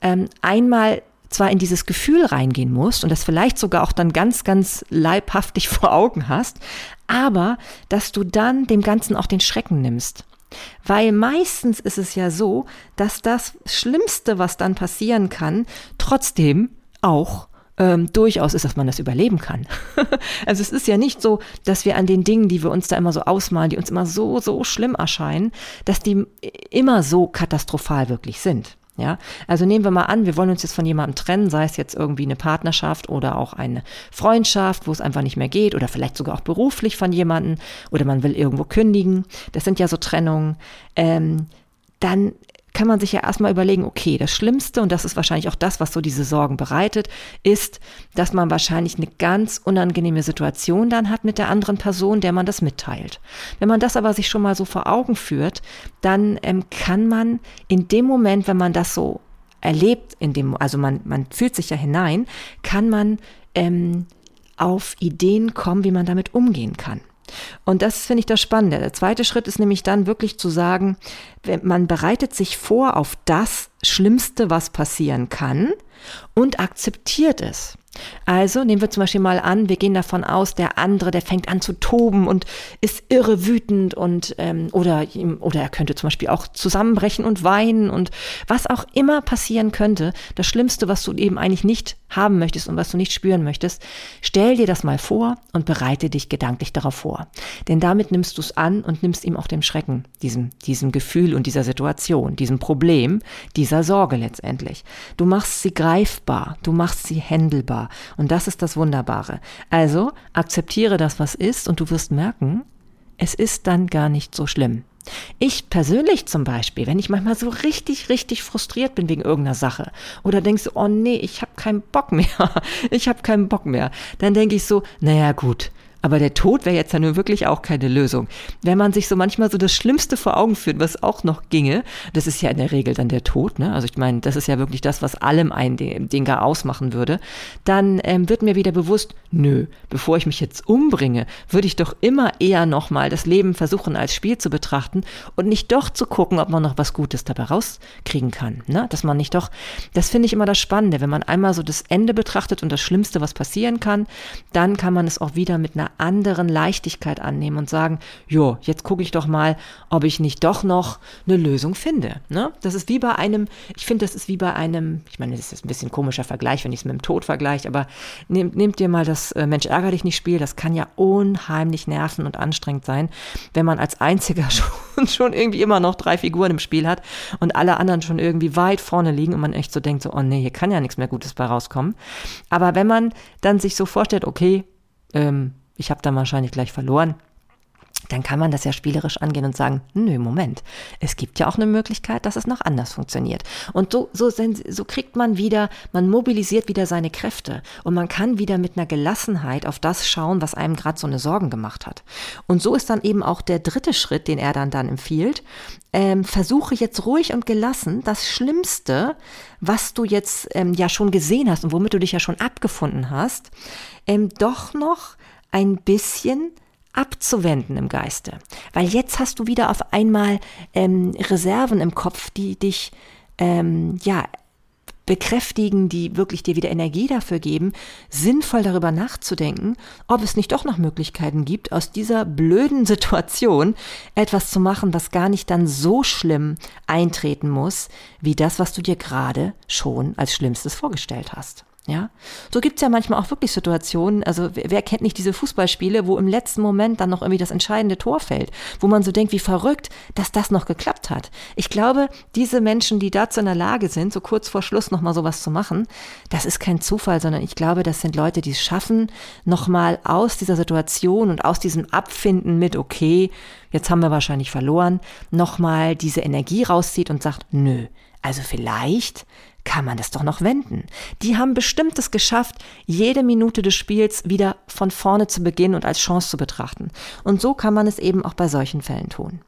ähm, einmal zwar in dieses Gefühl reingehen musst und das vielleicht sogar auch dann ganz, ganz leibhaftig vor Augen hast, aber dass du dann dem Ganzen auch den Schrecken nimmst. Weil meistens ist es ja so, dass das Schlimmste, was dann passieren kann, trotzdem auch ähm, durchaus ist, dass man das überleben kann. also es ist ja nicht so, dass wir an den Dingen, die wir uns da immer so ausmalen, die uns immer so, so schlimm erscheinen, dass die immer so katastrophal wirklich sind. Ja, also nehmen wir mal an, wir wollen uns jetzt von jemandem trennen, sei es jetzt irgendwie eine Partnerschaft oder auch eine Freundschaft, wo es einfach nicht mehr geht oder vielleicht sogar auch beruflich von jemandem oder man will irgendwo kündigen. Das sind ja so Trennungen. Ähm, dann kann man sich ja erstmal überlegen, okay, das Schlimmste, und das ist wahrscheinlich auch das, was so diese Sorgen bereitet, ist, dass man wahrscheinlich eine ganz unangenehme Situation dann hat mit der anderen Person, der man das mitteilt. Wenn man das aber sich schon mal so vor Augen führt, dann ähm, kann man in dem Moment, wenn man das so erlebt, in dem, also man, man fühlt sich ja hinein, kann man ähm, auf Ideen kommen, wie man damit umgehen kann. Und das finde ich das Spannende. Der zweite Schritt ist nämlich dann wirklich zu sagen, man bereitet sich vor auf das Schlimmste, was passieren kann und akzeptiert es. Also nehmen wir zum Beispiel mal an, wir gehen davon aus, der andere, der fängt an zu toben und ist irre wütend und ähm, oder oder er könnte zum Beispiel auch zusammenbrechen und weinen und was auch immer passieren könnte. Das Schlimmste, was du eben eigentlich nicht haben möchtest und was du nicht spüren möchtest, stell dir das mal vor und bereite dich gedanklich darauf vor. Denn damit nimmst du es an und nimmst ihm auch dem Schrecken, diesem, diesem Gefühl und dieser Situation, diesem Problem, dieser Sorge letztendlich. Du machst sie greifbar, du machst sie händelbar. Und das ist das Wunderbare. Also akzeptiere das, was ist, und du wirst merken, es ist dann gar nicht so schlimm. Ich persönlich zum Beispiel, wenn ich manchmal so richtig, richtig frustriert bin wegen irgendeiner Sache oder denkst, oh nee, ich habe keinen Bock mehr, ich habe keinen Bock mehr, dann denke ich so, naja gut, aber der Tod wäre jetzt ja nun wirklich auch keine Lösung. Wenn man sich so manchmal so das Schlimmste vor Augen führt, was auch noch ginge, das ist ja in der Regel dann der Tod, ne? Also ich meine, das ist ja wirklich das, was allem den gar ausmachen würde, dann ähm, wird mir wieder bewusst, nö, bevor ich mich jetzt umbringe, würde ich doch immer eher nochmal das Leben versuchen als Spiel zu betrachten und nicht doch zu gucken, ob man noch was Gutes dabei rauskriegen kann. Ne? Dass man nicht doch, das finde ich immer das Spannende, wenn man einmal so das Ende betrachtet und das Schlimmste, was passieren kann, dann kann man es auch wieder mit einer anderen Leichtigkeit annehmen und sagen, jo, jetzt gucke ich doch mal, ob ich nicht doch noch eine Lösung finde. Ne? Das ist wie bei einem, ich finde, das ist wie bei einem, ich meine, das ist ein bisschen komischer Vergleich, wenn ich es mit dem Tod vergleiche, aber nehmt, nehmt dir mal das äh, Mensch ärger dich nicht Spiel, das kann ja unheimlich nerven und anstrengend sein, wenn man als einziger schon, schon irgendwie immer noch drei Figuren im Spiel hat und alle anderen schon irgendwie weit vorne liegen und man echt so denkt, so, oh nee, hier kann ja nichts mehr Gutes bei rauskommen. Aber wenn man dann sich so vorstellt, okay, ähm, ich habe dann wahrscheinlich gleich verloren, dann kann man das ja spielerisch angehen und sagen, nö, Moment, es gibt ja auch eine Möglichkeit, dass es noch anders funktioniert. Und so, so, so kriegt man wieder, man mobilisiert wieder seine Kräfte und man kann wieder mit einer Gelassenheit auf das schauen, was einem gerade so eine Sorgen gemacht hat. Und so ist dann eben auch der dritte Schritt, den er dann dann empfiehlt. Ähm, versuche jetzt ruhig und gelassen das Schlimmste, was du jetzt ähm, ja schon gesehen hast und womit du dich ja schon abgefunden hast, ähm, doch noch ein bisschen abzuwenden im Geiste. Weil jetzt hast du wieder auf einmal ähm, Reserven im Kopf, die dich ähm, ja bekräftigen, die wirklich dir wieder Energie dafür geben, sinnvoll darüber nachzudenken, ob es nicht doch noch Möglichkeiten gibt, aus dieser blöden Situation etwas zu machen, was gar nicht dann so schlimm eintreten muss, wie das, was du dir gerade schon als Schlimmstes vorgestellt hast. Ja, so gibt's ja manchmal auch wirklich Situationen, also wer, kennt nicht diese Fußballspiele, wo im letzten Moment dann noch irgendwie das entscheidende Tor fällt, wo man so denkt, wie verrückt, dass das noch geklappt hat. Ich glaube, diese Menschen, die dazu in der Lage sind, so kurz vor Schluss nochmal sowas zu machen, das ist kein Zufall, sondern ich glaube, das sind Leute, die es schaffen, nochmal aus dieser Situation und aus diesem Abfinden mit, okay, jetzt haben wir wahrscheinlich verloren, nochmal diese Energie rauszieht und sagt, nö, also vielleicht kann man das doch noch wenden. Die haben bestimmt es geschafft, jede Minute des Spiels wieder von vorne zu beginnen und als Chance zu betrachten. Und so kann man es eben auch bei solchen Fällen tun.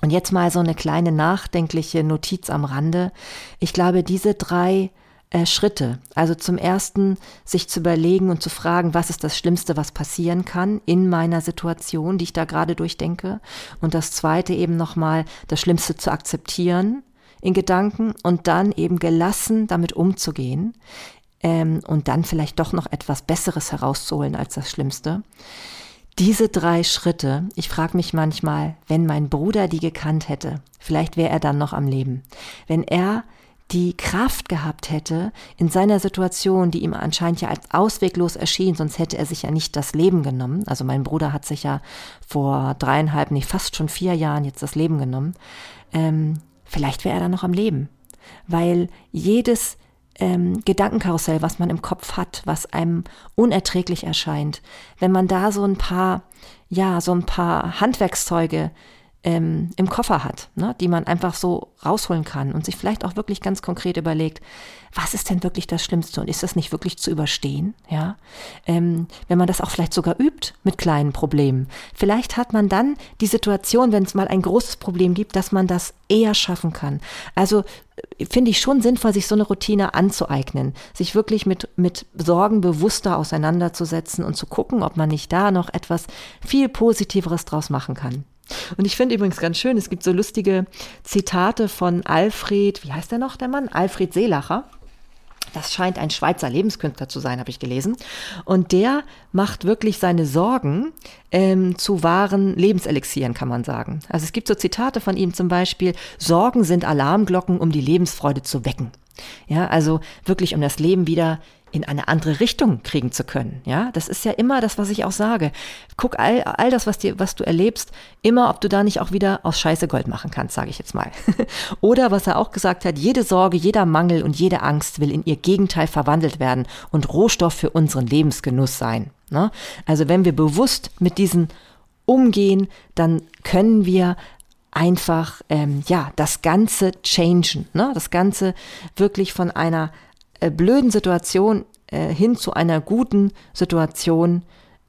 Und jetzt mal so eine kleine nachdenkliche Notiz am Rande. Ich glaube, diese drei äh, Schritte, also zum ersten sich zu überlegen und zu fragen, was ist das Schlimmste, was passieren kann in meiner Situation, die ich da gerade durchdenke. Und das zweite eben nochmal das Schlimmste zu akzeptieren in Gedanken und dann eben gelassen damit umzugehen ähm, und dann vielleicht doch noch etwas Besseres herauszuholen als das Schlimmste. diese drei Schritte, ich frage mich manchmal, wenn mein Bruder die gekannt hätte, vielleicht wäre er dann noch am Leben. Wenn er die Kraft gehabt hätte, in seiner Situation, die ihm anscheinend ja als ausweglos erschien, sonst hätte er sich ja nicht das Leben genommen. Also mein Bruder hat sich ja vor dreieinhalb, nee, fast schon vier Jahren jetzt das Leben genommen. Ähm, vielleicht wäre er dann noch am Leben. Weil jedes ähm, Gedankenkarussell, was man im Kopf hat, was einem unerträglich erscheint, wenn man da so ein paar, ja, so ein paar Handwerkszeuge ähm, im Koffer hat, ne, die man einfach so rausholen kann und sich vielleicht auch wirklich ganz konkret überlegt, was ist denn wirklich das Schlimmste und ist das nicht wirklich zu überstehen? Ja, ähm, wenn man das auch vielleicht sogar übt mit kleinen Problemen, vielleicht hat man dann die Situation, wenn es mal ein großes Problem gibt, dass man das eher schaffen kann. Also äh, finde ich schon sinnvoll, sich so eine Routine anzueignen, sich wirklich mit, mit Sorgen bewusster auseinanderzusetzen und zu gucken, ob man nicht da noch etwas viel Positiveres draus machen kann. Und ich finde übrigens ganz schön, es gibt so lustige Zitate von Alfred, wie heißt der noch, der Mann? Alfred Seelacher. Das scheint ein Schweizer Lebenskünstler zu sein, habe ich gelesen. Und der macht wirklich seine Sorgen ähm, zu wahren Lebenselixieren, kann man sagen. Also es gibt so Zitate von ihm zum Beispiel, Sorgen sind Alarmglocken, um die Lebensfreude zu wecken. Ja, also wirklich um das Leben wieder in eine andere Richtung kriegen zu können. Ja, das ist ja immer das, was ich auch sage. Guck all, all das, was dir, was du erlebst, immer, ob du da nicht auch wieder aus Scheiße Gold machen kannst, sage ich jetzt mal. Oder was er auch gesagt hat, jede Sorge, jeder Mangel und jede Angst will in ihr Gegenteil verwandelt werden und Rohstoff für unseren Lebensgenuss sein. Ne? Also wenn wir bewusst mit diesen umgehen, dann können wir einfach ähm, ja das Ganze changen, ne? das Ganze wirklich von einer äh, blöden Situation äh, hin zu einer guten Situation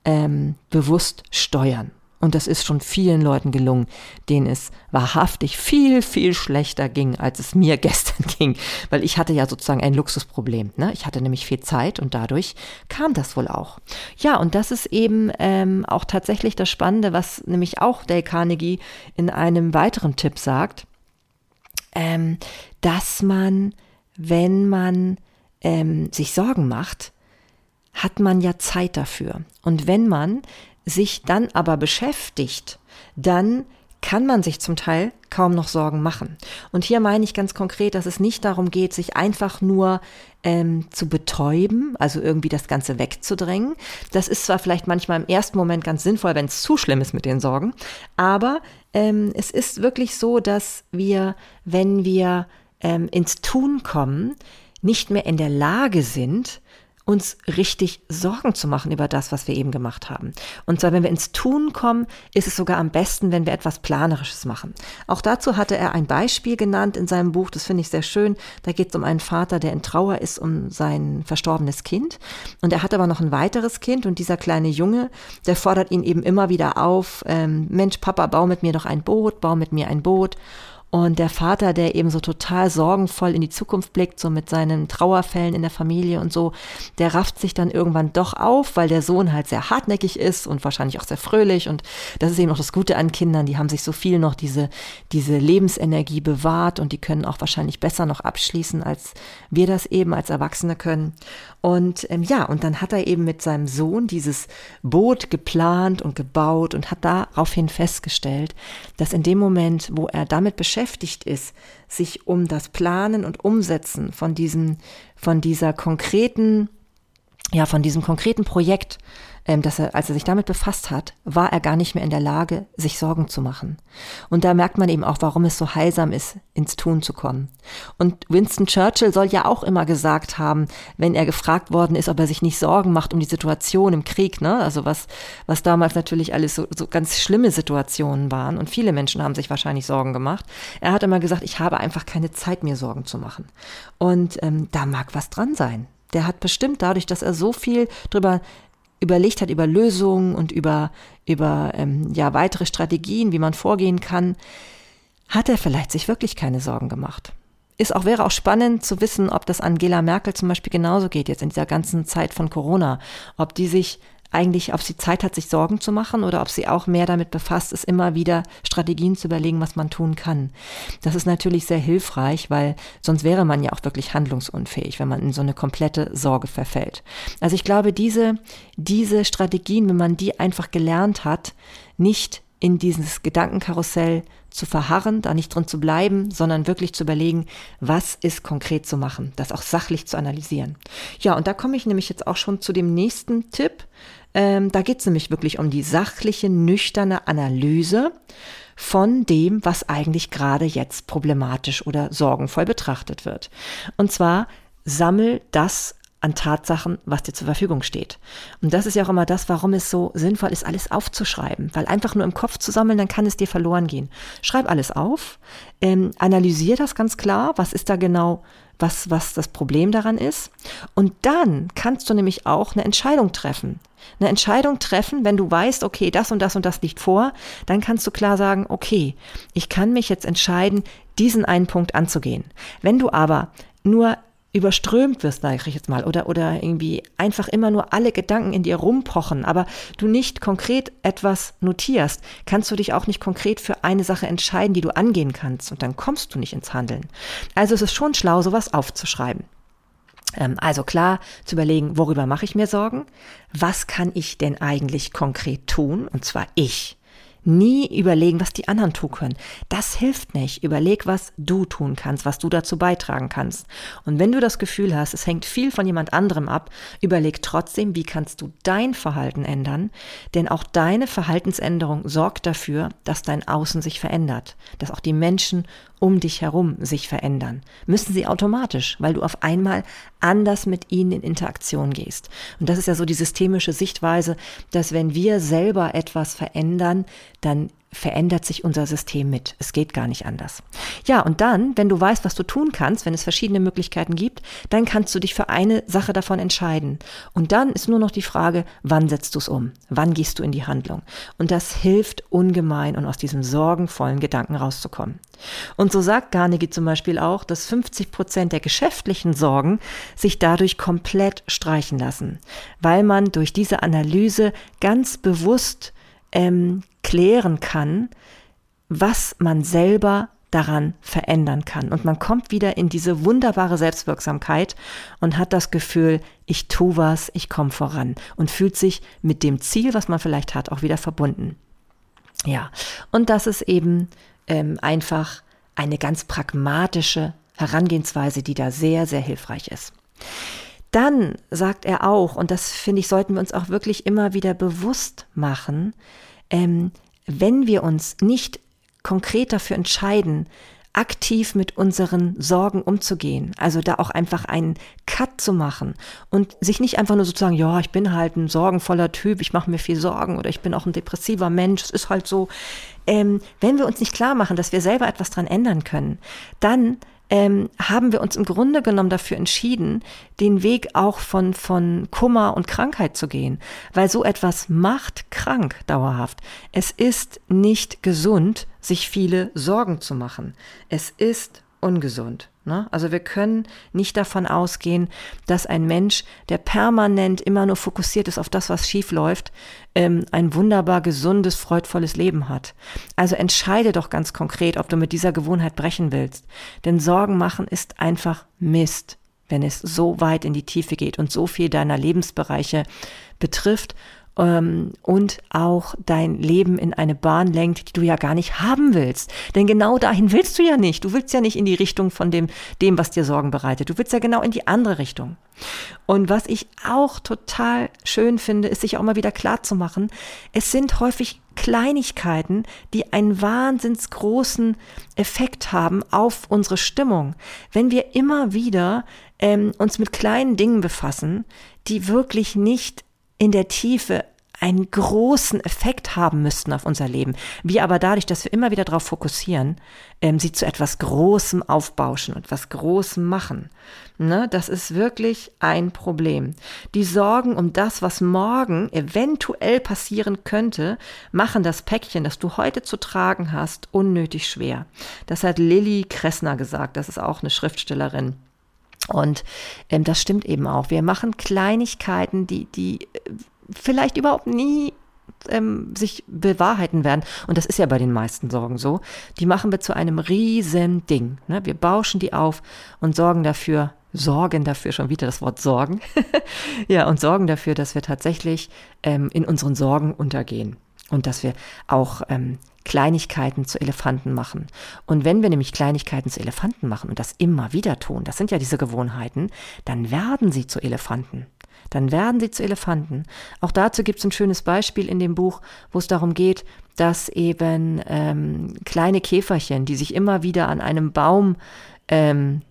ähm, bewusst steuern. Und das ist schon vielen Leuten gelungen, denen es wahrhaftig viel, viel schlechter ging, als es mir gestern ging. Weil ich hatte ja sozusagen ein Luxusproblem. Ne? Ich hatte nämlich viel Zeit und dadurch kam das wohl auch. Ja, und das ist eben ähm, auch tatsächlich das Spannende, was nämlich auch Dale Carnegie in einem weiteren Tipp sagt, ähm, dass man, wenn man ähm, sich Sorgen macht, hat man ja Zeit dafür. Und wenn man sich dann aber beschäftigt, dann kann man sich zum Teil kaum noch Sorgen machen. Und hier meine ich ganz konkret, dass es nicht darum geht, sich einfach nur ähm, zu betäuben, also irgendwie das Ganze wegzudrängen. Das ist zwar vielleicht manchmal im ersten Moment ganz sinnvoll, wenn es zu schlimm ist mit den Sorgen, aber ähm, es ist wirklich so, dass wir, wenn wir ähm, ins Tun kommen, nicht mehr in der Lage sind, uns richtig Sorgen zu machen über das, was wir eben gemacht haben. Und zwar, wenn wir ins Tun kommen, ist es sogar am besten, wenn wir etwas Planerisches machen. Auch dazu hatte er ein Beispiel genannt in seinem Buch, das finde ich sehr schön. Da geht es um einen Vater, der in Trauer ist um sein verstorbenes Kind. Und er hat aber noch ein weiteres Kind und dieser kleine Junge, der fordert ihn eben immer wieder auf, ähm, Mensch, Papa, bau mit mir doch ein Boot, bau mit mir ein Boot. Und der Vater, der eben so total sorgenvoll in die Zukunft blickt, so mit seinen Trauerfällen in der Familie und so, der rafft sich dann irgendwann doch auf, weil der Sohn halt sehr hartnäckig ist und wahrscheinlich auch sehr fröhlich. Und das ist eben auch das Gute an Kindern, die haben sich so viel noch diese, diese Lebensenergie bewahrt und die können auch wahrscheinlich besser noch abschließen, als wir das eben als Erwachsene können. Und ähm, ja, und dann hat er eben mit seinem Sohn dieses Boot geplant und gebaut und hat daraufhin festgestellt, dass in dem Moment, wo er damit beschäftigt ist, sich um das Planen und Umsetzen von diesem, von dieser konkreten, ja, von diesem konkreten Projekt dass er, als er sich damit befasst hat, war er gar nicht mehr in der Lage, sich Sorgen zu machen. Und da merkt man eben auch, warum es so heilsam ist, ins Tun zu kommen. Und Winston Churchill soll ja auch immer gesagt haben, wenn er gefragt worden ist, ob er sich nicht Sorgen macht um die Situation im Krieg, ne? Also was, was damals natürlich alles so, so ganz schlimme Situationen waren. Und viele Menschen haben sich wahrscheinlich Sorgen gemacht. Er hat immer gesagt, ich habe einfach keine Zeit, mir Sorgen zu machen. Und ähm, da mag was dran sein. Der hat bestimmt dadurch, dass er so viel drüber überlegt hat über Lösungen und über, über ähm, ja, weitere Strategien, wie man vorgehen kann, hat er vielleicht sich wirklich keine Sorgen gemacht. Ist auch, wäre auch spannend zu wissen, ob das Angela Merkel zum Beispiel genauso geht jetzt in dieser ganzen Zeit von Corona, ob die sich eigentlich, ob sie Zeit hat, sich Sorgen zu machen oder ob sie auch mehr damit befasst ist, immer wieder Strategien zu überlegen, was man tun kann. Das ist natürlich sehr hilfreich, weil sonst wäre man ja auch wirklich handlungsunfähig, wenn man in so eine komplette Sorge verfällt. Also ich glaube, diese, diese Strategien, wenn man die einfach gelernt hat, nicht in dieses Gedankenkarussell zu verharren, da nicht drin zu bleiben, sondern wirklich zu überlegen, was ist konkret zu machen, das auch sachlich zu analysieren. Ja, und da komme ich nämlich jetzt auch schon zu dem nächsten Tipp. Ähm, da geht es nämlich wirklich um die sachliche, nüchterne Analyse von dem, was eigentlich gerade jetzt problematisch oder sorgenvoll betrachtet wird. Und zwar sammel das an Tatsachen, was dir zur Verfügung steht. Und das ist ja auch immer das, warum es so sinnvoll ist, alles aufzuschreiben. Weil einfach nur im Kopf zu sammeln, dann kann es dir verloren gehen. Schreib alles auf, ähm, analysier das ganz klar, was ist da genau, was, was das Problem daran ist. Und dann kannst du nämlich auch eine Entscheidung treffen. Eine Entscheidung treffen, wenn du weißt, okay, das und das und das liegt vor, dann kannst du klar sagen, okay, ich kann mich jetzt entscheiden, diesen einen Punkt anzugehen. Wenn du aber nur überströmt wirst, sage ich jetzt mal, oder, oder irgendwie einfach immer nur alle Gedanken in dir rumpochen, aber du nicht konkret etwas notierst, kannst du dich auch nicht konkret für eine Sache entscheiden, die du angehen kannst und dann kommst du nicht ins Handeln. Also es ist schon schlau, sowas aufzuschreiben. Ähm, also klar zu überlegen, worüber mache ich mir Sorgen? Was kann ich denn eigentlich konkret tun? Und zwar ich. Nie überlegen, was die anderen tun können. Das hilft nicht. Überleg, was du tun kannst, was du dazu beitragen kannst. Und wenn du das Gefühl hast, es hängt viel von jemand anderem ab, überleg trotzdem, wie kannst du dein Verhalten ändern? Denn auch deine Verhaltensänderung sorgt dafür, dass dein Außen sich verändert, dass auch die Menschen um dich herum sich verändern. Müssen sie automatisch, weil du auf einmal anders mit ihnen in Interaktion gehst. Und das ist ja so die systemische Sichtweise, dass wenn wir selber etwas verändern, dann verändert sich unser System mit. Es geht gar nicht anders. Ja, und dann, wenn du weißt, was du tun kannst, wenn es verschiedene Möglichkeiten gibt, dann kannst du dich für eine Sache davon entscheiden. Und dann ist nur noch die Frage, wann setzt du es um? Wann gehst du in die Handlung? Und das hilft ungemein, um aus diesem sorgenvollen Gedanken rauszukommen. Und so sagt Garnegi zum Beispiel auch, dass 50 Prozent der geschäftlichen Sorgen sich dadurch komplett streichen lassen, weil man durch diese Analyse ganz bewusst ähm, klären kann, was man selber daran verändern kann. Und man kommt wieder in diese wunderbare Selbstwirksamkeit und hat das Gefühl, ich tue was, ich komme voran und fühlt sich mit dem Ziel, was man vielleicht hat, auch wieder verbunden. Ja, und das ist eben ähm, einfach eine ganz pragmatische Herangehensweise, die da sehr, sehr hilfreich ist. Dann sagt er auch, und das finde ich, sollten wir uns auch wirklich immer wieder bewusst machen, ähm, wenn wir uns nicht konkret dafür entscheiden, aktiv mit unseren Sorgen umzugehen, also da auch einfach einen Cut zu machen und sich nicht einfach nur sozusagen, ja, ich bin halt ein sorgenvoller Typ, ich mache mir viel Sorgen oder ich bin auch ein depressiver Mensch, es ist halt so. Ähm, wenn wir uns nicht klar machen, dass wir selber etwas dran ändern können, dann ähm, haben wir uns im Grunde genommen dafür entschieden, den Weg auch von, von Kummer und Krankheit zu gehen, weil so etwas macht krank dauerhaft. Es ist nicht gesund, sich viele Sorgen zu machen. Es ist ungesund. Ne? Also wir können nicht davon ausgehen, dass ein Mensch, der permanent immer nur fokussiert ist auf das, was schief läuft, ähm, ein wunderbar gesundes, freudvolles Leben hat. Also entscheide doch ganz konkret, ob du mit dieser Gewohnheit brechen willst. Denn Sorgen machen ist einfach Mist, wenn es so weit in die Tiefe geht und so viel deiner Lebensbereiche betrifft ähm, und auch dein Leben in eine Bahn lenkt, die du ja gar nicht haben willst. Denn genau dahin willst du ja nicht. Du willst ja nicht in die Richtung von dem, dem, was dir Sorgen bereitet. Du willst ja genau in die andere Richtung. Und was ich auch total schön finde, ist sich auch mal wieder klar zu machen, es sind häufig Kleinigkeiten, die einen wahnsinns großen Effekt haben auf unsere Stimmung. Wenn wir immer wieder ähm, uns mit kleinen Dingen befassen, die wirklich nicht in der Tiefe einen großen Effekt haben müssten auf unser Leben. Wir aber dadurch, dass wir immer wieder darauf fokussieren, ähm, sie zu etwas Großem aufbauschen und etwas Großem machen. Ne, das ist wirklich ein Problem. Die Sorgen um das, was morgen eventuell passieren könnte, machen das Päckchen, das du heute zu tragen hast, unnötig schwer. Das hat Lilly Kressner gesagt. Das ist auch eine Schriftstellerin. Und ähm, das stimmt eben auch. Wir machen Kleinigkeiten, die, die vielleicht überhaupt nie ähm, sich bewahrheiten werden. Und das ist ja bei den meisten Sorgen so. Die machen wir zu einem riesen Ding. Ne? Wir bauschen die auf und sorgen dafür, sorgen dafür, schon wieder das Wort sorgen. ja, und sorgen dafür, dass wir tatsächlich ähm, in unseren Sorgen untergehen. Und dass wir auch ähm, Kleinigkeiten zu Elefanten machen. Und wenn wir nämlich Kleinigkeiten zu Elefanten machen und das immer wieder tun, das sind ja diese Gewohnheiten, dann werden sie zu Elefanten dann werden sie zu Elefanten. Auch dazu gibt es ein schönes Beispiel in dem Buch, wo es darum geht, dass eben ähm, kleine Käferchen, die sich immer wieder an einem Baum ähm,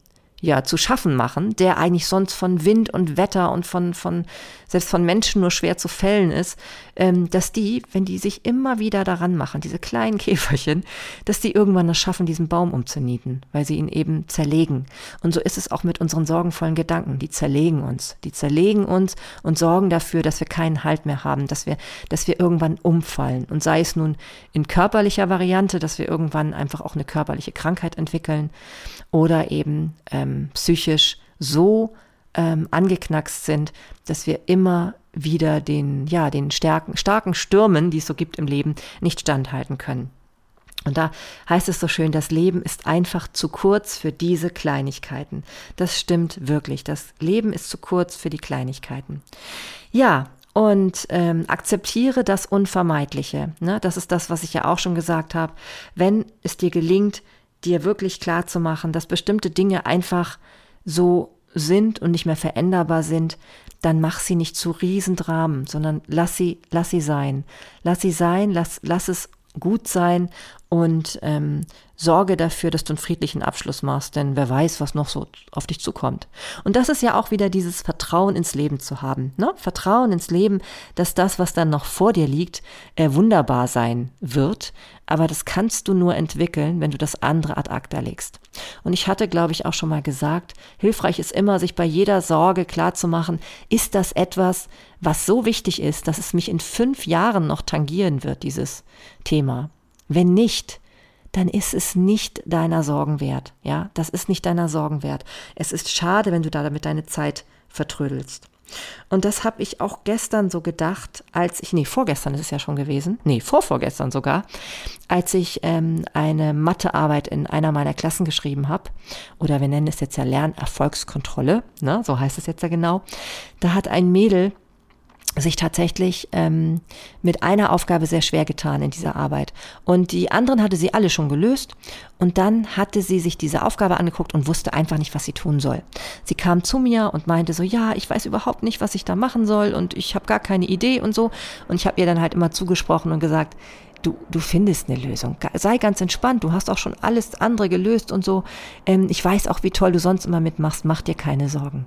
ja, zu schaffen machen, der eigentlich sonst von Wind und Wetter und von, von selbst von Menschen nur schwer zu fällen ist, ähm, dass die, wenn die sich immer wieder daran machen, diese kleinen Käferchen, dass die irgendwann das schaffen, diesen Baum umzunieten, weil sie ihn eben zerlegen. Und so ist es auch mit unseren sorgenvollen Gedanken. Die zerlegen uns. Die zerlegen uns und sorgen dafür, dass wir keinen Halt mehr haben, dass wir, dass wir irgendwann umfallen. Und sei es nun in körperlicher Variante, dass wir irgendwann einfach auch eine körperliche Krankheit entwickeln oder eben ähm, psychisch so ähm, angeknackst sind, dass wir immer wieder den, ja, den starken, starken Stürmen, die es so gibt im Leben, nicht standhalten können. Und da heißt es so schön, das Leben ist einfach zu kurz für diese Kleinigkeiten. Das stimmt wirklich. Das Leben ist zu kurz für die Kleinigkeiten. Ja, und ähm, akzeptiere das Unvermeidliche. Ne? Das ist das, was ich ja auch schon gesagt habe. Wenn es dir gelingt, dir wirklich klar zu machen, dass bestimmte Dinge einfach so sind und nicht mehr veränderbar sind, dann mach sie nicht zu Riesendramen, sondern lass sie, lass sie sein. Lass sie sein, lass, lass es gut sein und ähm, sorge dafür, dass du einen friedlichen Abschluss machst, denn wer weiß, was noch so auf dich zukommt. Und das ist ja auch wieder dieses Vertrauen ins Leben zu haben. Ne? Vertrauen ins Leben, dass das, was dann noch vor dir liegt, äh, wunderbar sein wird. Aber das kannst du nur entwickeln, wenn du das andere ad acta legst. Und ich hatte, glaube ich, auch schon mal gesagt, hilfreich ist immer, sich bei jeder Sorge klarzumachen, ist das etwas, was so wichtig ist, dass es mich in fünf Jahren noch tangieren wird, dieses Thema. Wenn nicht, dann ist es nicht deiner Sorgen wert. Ja, das ist nicht deiner Sorgen wert. Es ist schade, wenn du da damit deine Zeit vertrödelst. Und das habe ich auch gestern so gedacht, als ich, nee, vorgestern ist es ja schon gewesen, nee, vorvorgestern sogar, als ich ähm, eine Mathearbeit in einer meiner Klassen geschrieben habe, oder wir nennen es jetzt ja Lernerfolgskontrolle, ne, so heißt es jetzt ja genau, da hat ein Mädel sich tatsächlich ähm, mit einer Aufgabe sehr schwer getan in dieser Arbeit. Und die anderen hatte sie alle schon gelöst. Und dann hatte sie sich diese Aufgabe angeguckt und wusste einfach nicht, was sie tun soll. Sie kam zu mir und meinte so, ja, ich weiß überhaupt nicht, was ich da machen soll und ich habe gar keine Idee und so. Und ich habe ihr dann halt immer zugesprochen und gesagt, du, du findest eine Lösung. Sei ganz entspannt, du hast auch schon alles andere gelöst und so. Ähm, ich weiß auch, wie toll du sonst immer mitmachst, mach dir keine Sorgen.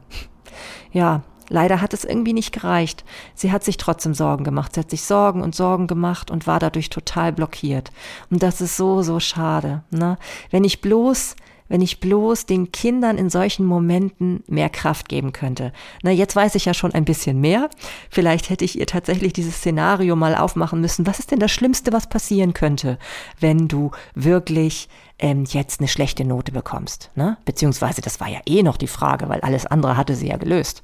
Ja, Leider hat es irgendwie nicht gereicht. Sie hat sich trotzdem Sorgen gemacht. Sie hat sich Sorgen und Sorgen gemacht und war dadurch total blockiert. Und das ist so, so schade. Ne? Wenn ich bloß wenn ich bloß den Kindern in solchen Momenten mehr Kraft geben könnte. Na, jetzt weiß ich ja schon ein bisschen mehr. Vielleicht hätte ich ihr tatsächlich dieses Szenario mal aufmachen müssen. Was ist denn das Schlimmste, was passieren könnte, wenn du wirklich ähm, jetzt eine schlechte Note bekommst. Ne? Beziehungsweise das war ja eh noch die Frage, weil alles andere hatte sie ja gelöst.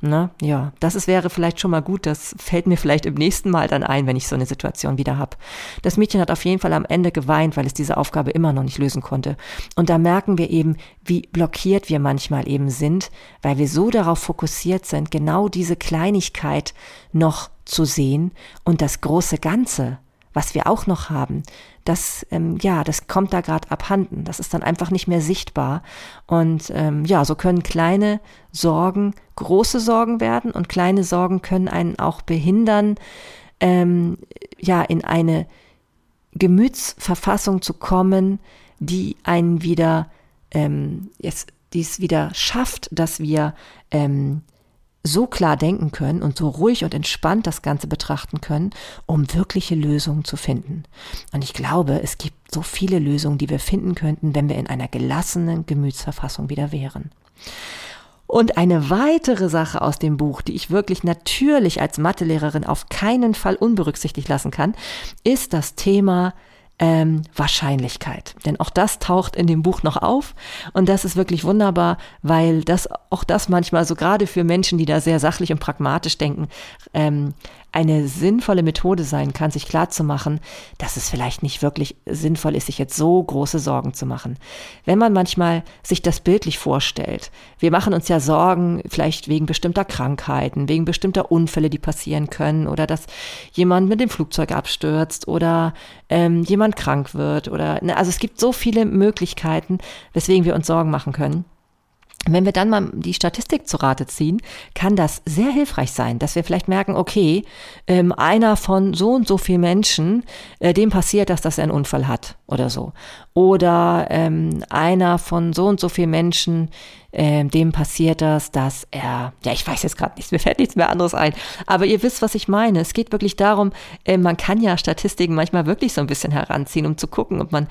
Ne? Ja, das ist, wäre vielleicht schon mal gut. Das fällt mir vielleicht im nächsten Mal dann ein, wenn ich so eine Situation wieder habe. Das Mädchen hat auf jeden Fall am Ende geweint, weil es diese Aufgabe immer noch nicht lösen konnte. Und da merken wir eben, wie blockiert wir manchmal eben sind, weil wir so darauf fokussiert sind, genau diese Kleinigkeit noch zu sehen und das große Ganze was wir auch noch haben, das, ähm, ja, das kommt da gerade abhanden. Das ist dann einfach nicht mehr sichtbar. Und ähm, ja, so können kleine Sorgen große Sorgen werden und kleine Sorgen können einen auch behindern, ähm, ja, in eine Gemütsverfassung zu kommen, die einen wieder, ähm, jetzt, die es wieder schafft, dass wir ähm, so klar denken können und so ruhig und entspannt das Ganze betrachten können, um wirkliche Lösungen zu finden. Und ich glaube, es gibt so viele Lösungen, die wir finden könnten, wenn wir in einer gelassenen Gemütsverfassung wieder wären. Und eine weitere Sache aus dem Buch, die ich wirklich natürlich als Mathelehrerin auf keinen Fall unberücksichtigt lassen kann, ist das Thema ähm, Wahrscheinlichkeit. Denn auch das taucht in dem Buch noch auf und das ist wirklich wunderbar, weil das auch das manchmal so gerade für Menschen, die da sehr sachlich und pragmatisch denken, ähm, eine sinnvolle Methode sein kann, sich klarzumachen, dass es vielleicht nicht wirklich sinnvoll ist, sich jetzt so große Sorgen zu machen. Wenn man manchmal sich das bildlich vorstellt, wir machen uns ja Sorgen vielleicht wegen bestimmter Krankheiten, wegen bestimmter Unfälle, die passieren können oder dass jemand mit dem Flugzeug abstürzt oder ähm, jemand krank wird oder, ne, also es gibt so viele Möglichkeiten, weswegen wir uns Sorgen machen können. Wenn wir dann mal die Statistik zu Rate ziehen, kann das sehr hilfreich sein, dass wir vielleicht merken, okay, ähm, einer von so und so viel Menschen, äh, dem passiert das, dass er einen Unfall hat oder so. Oder ähm, einer von so und so viel Menschen, äh, dem passiert das, dass er, ja, ich weiß jetzt gerade nichts, mir fällt nichts mehr anderes ein. Aber ihr wisst, was ich meine. Es geht wirklich darum, äh, man kann ja Statistiken manchmal wirklich so ein bisschen heranziehen, um zu gucken, ob man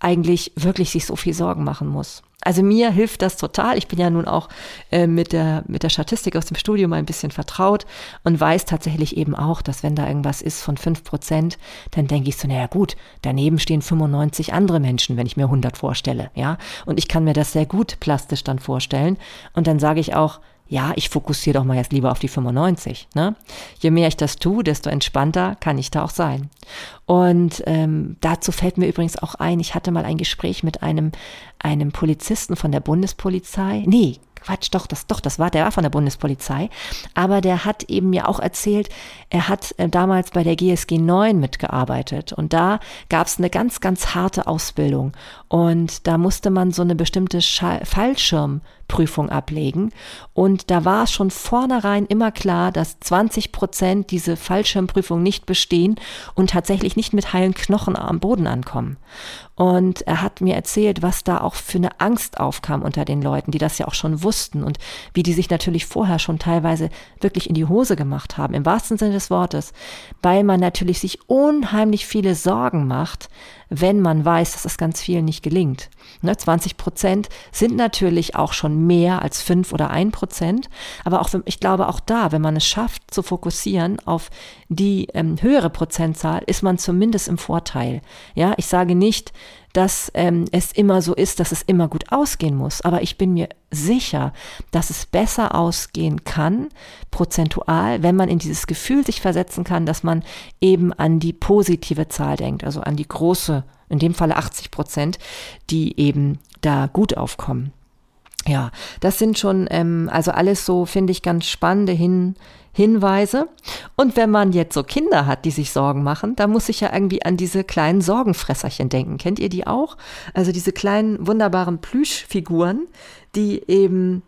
eigentlich wirklich sich so viel Sorgen machen muss. Also mir hilft das total. Ich bin ja nun auch äh, mit, der, mit der Statistik aus dem Studium ein bisschen vertraut und weiß tatsächlich eben auch, dass wenn da irgendwas ist von fünf Prozent, dann denke ich so, naja gut, daneben stehen 95 andere Menschen, wenn ich mir 100 vorstelle, ja. Und ich kann mir das sehr gut plastisch dann vorstellen. Und dann sage ich auch, ja, ich fokussiere doch mal jetzt lieber auf die 95. Ne? Je mehr ich das tue, desto entspannter kann ich da auch sein. Und ähm, dazu fällt mir übrigens auch ein, ich hatte mal ein Gespräch mit einem, einem Polizisten von der Bundespolizei. Nee, Quatsch, doch, das, doch, das war, der war von der Bundespolizei. Aber der hat eben mir auch erzählt, er hat äh, damals bei der GSG 9 mitgearbeitet. Und da gab es eine ganz, ganz harte Ausbildung. Und da musste man so eine bestimmte Fallschirmprüfung ablegen. Und da war es schon vornherein immer klar, dass 20 Prozent diese Fallschirmprüfung nicht bestehen und tatsächlich nicht mit heilen Knochen am Boden ankommen. Und er hat mir erzählt, was da auch für eine Angst aufkam unter den Leuten, die das ja auch schon wussten und wie die sich natürlich vorher schon teilweise wirklich in die Hose gemacht haben, im wahrsten Sinne des Wortes, weil man natürlich sich unheimlich viele Sorgen macht, wenn man weiß, dass das ganz vielen nicht gelingt. Ne, 20 Prozent sind natürlich auch schon mehr als fünf oder ein Prozent, aber auch, ich glaube auch da, wenn man es schafft zu fokussieren auf die ähm, höhere Prozentzahl, ist man zumindest im Vorteil. Ja, ich sage nicht, dass ähm, es immer so ist, dass es immer gut ausgehen muss. Aber ich bin mir sicher, dass es besser ausgehen kann, prozentual, wenn man in dieses Gefühl sich versetzen kann, dass man eben an die positive Zahl denkt, also an die große, in dem Falle 80 Prozent, die eben da gut aufkommen. Ja, das sind schon, ähm, also alles so, finde ich, ganz spannende Hin Hinweise. Und wenn man jetzt so Kinder hat, die sich Sorgen machen, da muss ich ja irgendwie an diese kleinen Sorgenfresserchen denken. Kennt ihr die auch? Also diese kleinen wunderbaren Plüschfiguren, die eben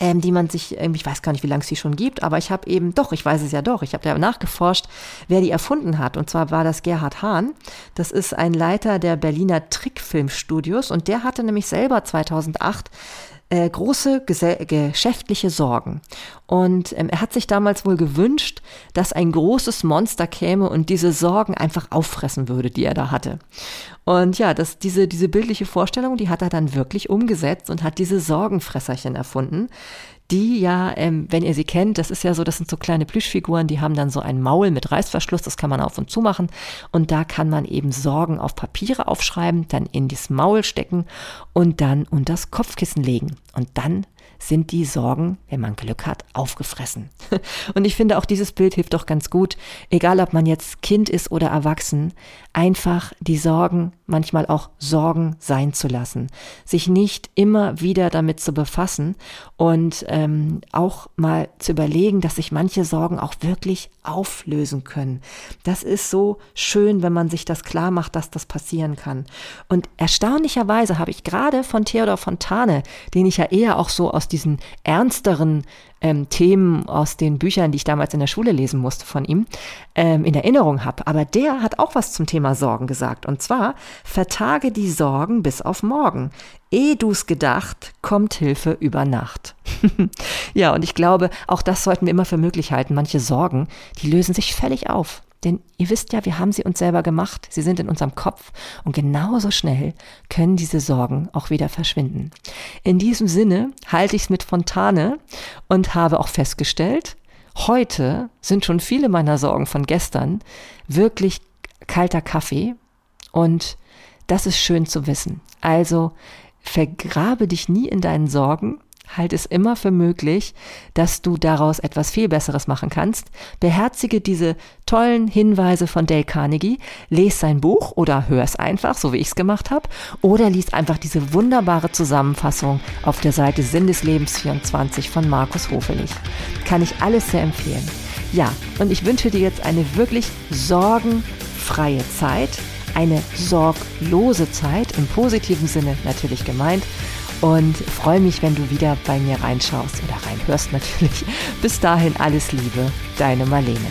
ähm, die man sich, ich weiß gar nicht, wie lange es die schon gibt, aber ich habe eben, doch, ich weiß es ja doch, ich habe ja nachgeforscht, wer die erfunden hat. Und zwar war das Gerhard Hahn. Das ist ein Leiter der Berliner Trickfilmstudios und der hatte nämlich selber 2008 äh, große geschäftliche Sorgen. Und ähm, er hat sich damals wohl gewünscht, dass ein großes Monster käme und diese Sorgen einfach auffressen würde, die er da hatte. Und ja, das, diese, diese bildliche Vorstellung, die hat er dann wirklich umgesetzt und hat diese Sorgenfresserchen erfunden, die ja, ähm, wenn ihr sie kennt, das ist ja so, das sind so kleine Plüschfiguren, die haben dann so ein Maul mit Reißverschluss, das kann man auf und zu machen. Und da kann man eben Sorgen auf Papiere aufschreiben, dann in das Maul stecken und dann unter das Kopfkissen legen. Und dann sind die Sorgen, wenn man Glück hat, aufgefressen. Und ich finde auch dieses Bild hilft doch ganz gut, egal ob man jetzt Kind ist oder erwachsen, einfach die Sorgen manchmal auch Sorgen sein zu lassen, sich nicht immer wieder damit zu befassen und ähm, auch mal zu überlegen, dass sich manche Sorgen auch wirklich auflösen können. Das ist so schön, wenn man sich das klar macht, dass das passieren kann. Und erstaunlicherweise habe ich gerade von Theodor Fontane, den ich ja eher auch so aus diesen ernsteren ähm, Themen aus den Büchern, die ich damals in der Schule lesen musste von ihm, ähm, in Erinnerung habe. Aber der hat auch was zum Thema Sorgen gesagt. Und zwar, vertage die Sorgen bis auf morgen. Eh du's gedacht, kommt Hilfe über Nacht. ja, und ich glaube, auch das sollten wir immer für möglich halten. Manche Sorgen, die lösen sich völlig auf. Denn ihr wisst ja, wir haben sie uns selber gemacht, sie sind in unserem Kopf und genauso schnell können diese Sorgen auch wieder verschwinden. In diesem Sinne halte ich es mit Fontane und habe auch festgestellt, heute sind schon viele meiner Sorgen von gestern wirklich kalter Kaffee und das ist schön zu wissen. Also vergrabe dich nie in deinen Sorgen, halte es immer für möglich, dass du daraus etwas viel Besseres machen kannst. Beherzige diese tollen Hinweise von Dale Carnegie, lese sein Buch oder hör es einfach, so wie ich es gemacht habe, oder lies einfach diese wunderbare Zusammenfassung auf der Seite Sinn des Lebens 24 von Markus Hofelich. Kann ich alles sehr empfehlen. Ja, und ich wünsche dir jetzt eine wirklich sorgenfreie Zeit, eine sorglose Zeit, im positiven Sinne natürlich gemeint und freue mich, wenn du wieder bei mir reinschaust oder reinhörst natürlich. Bis dahin alles Liebe, deine Marlene.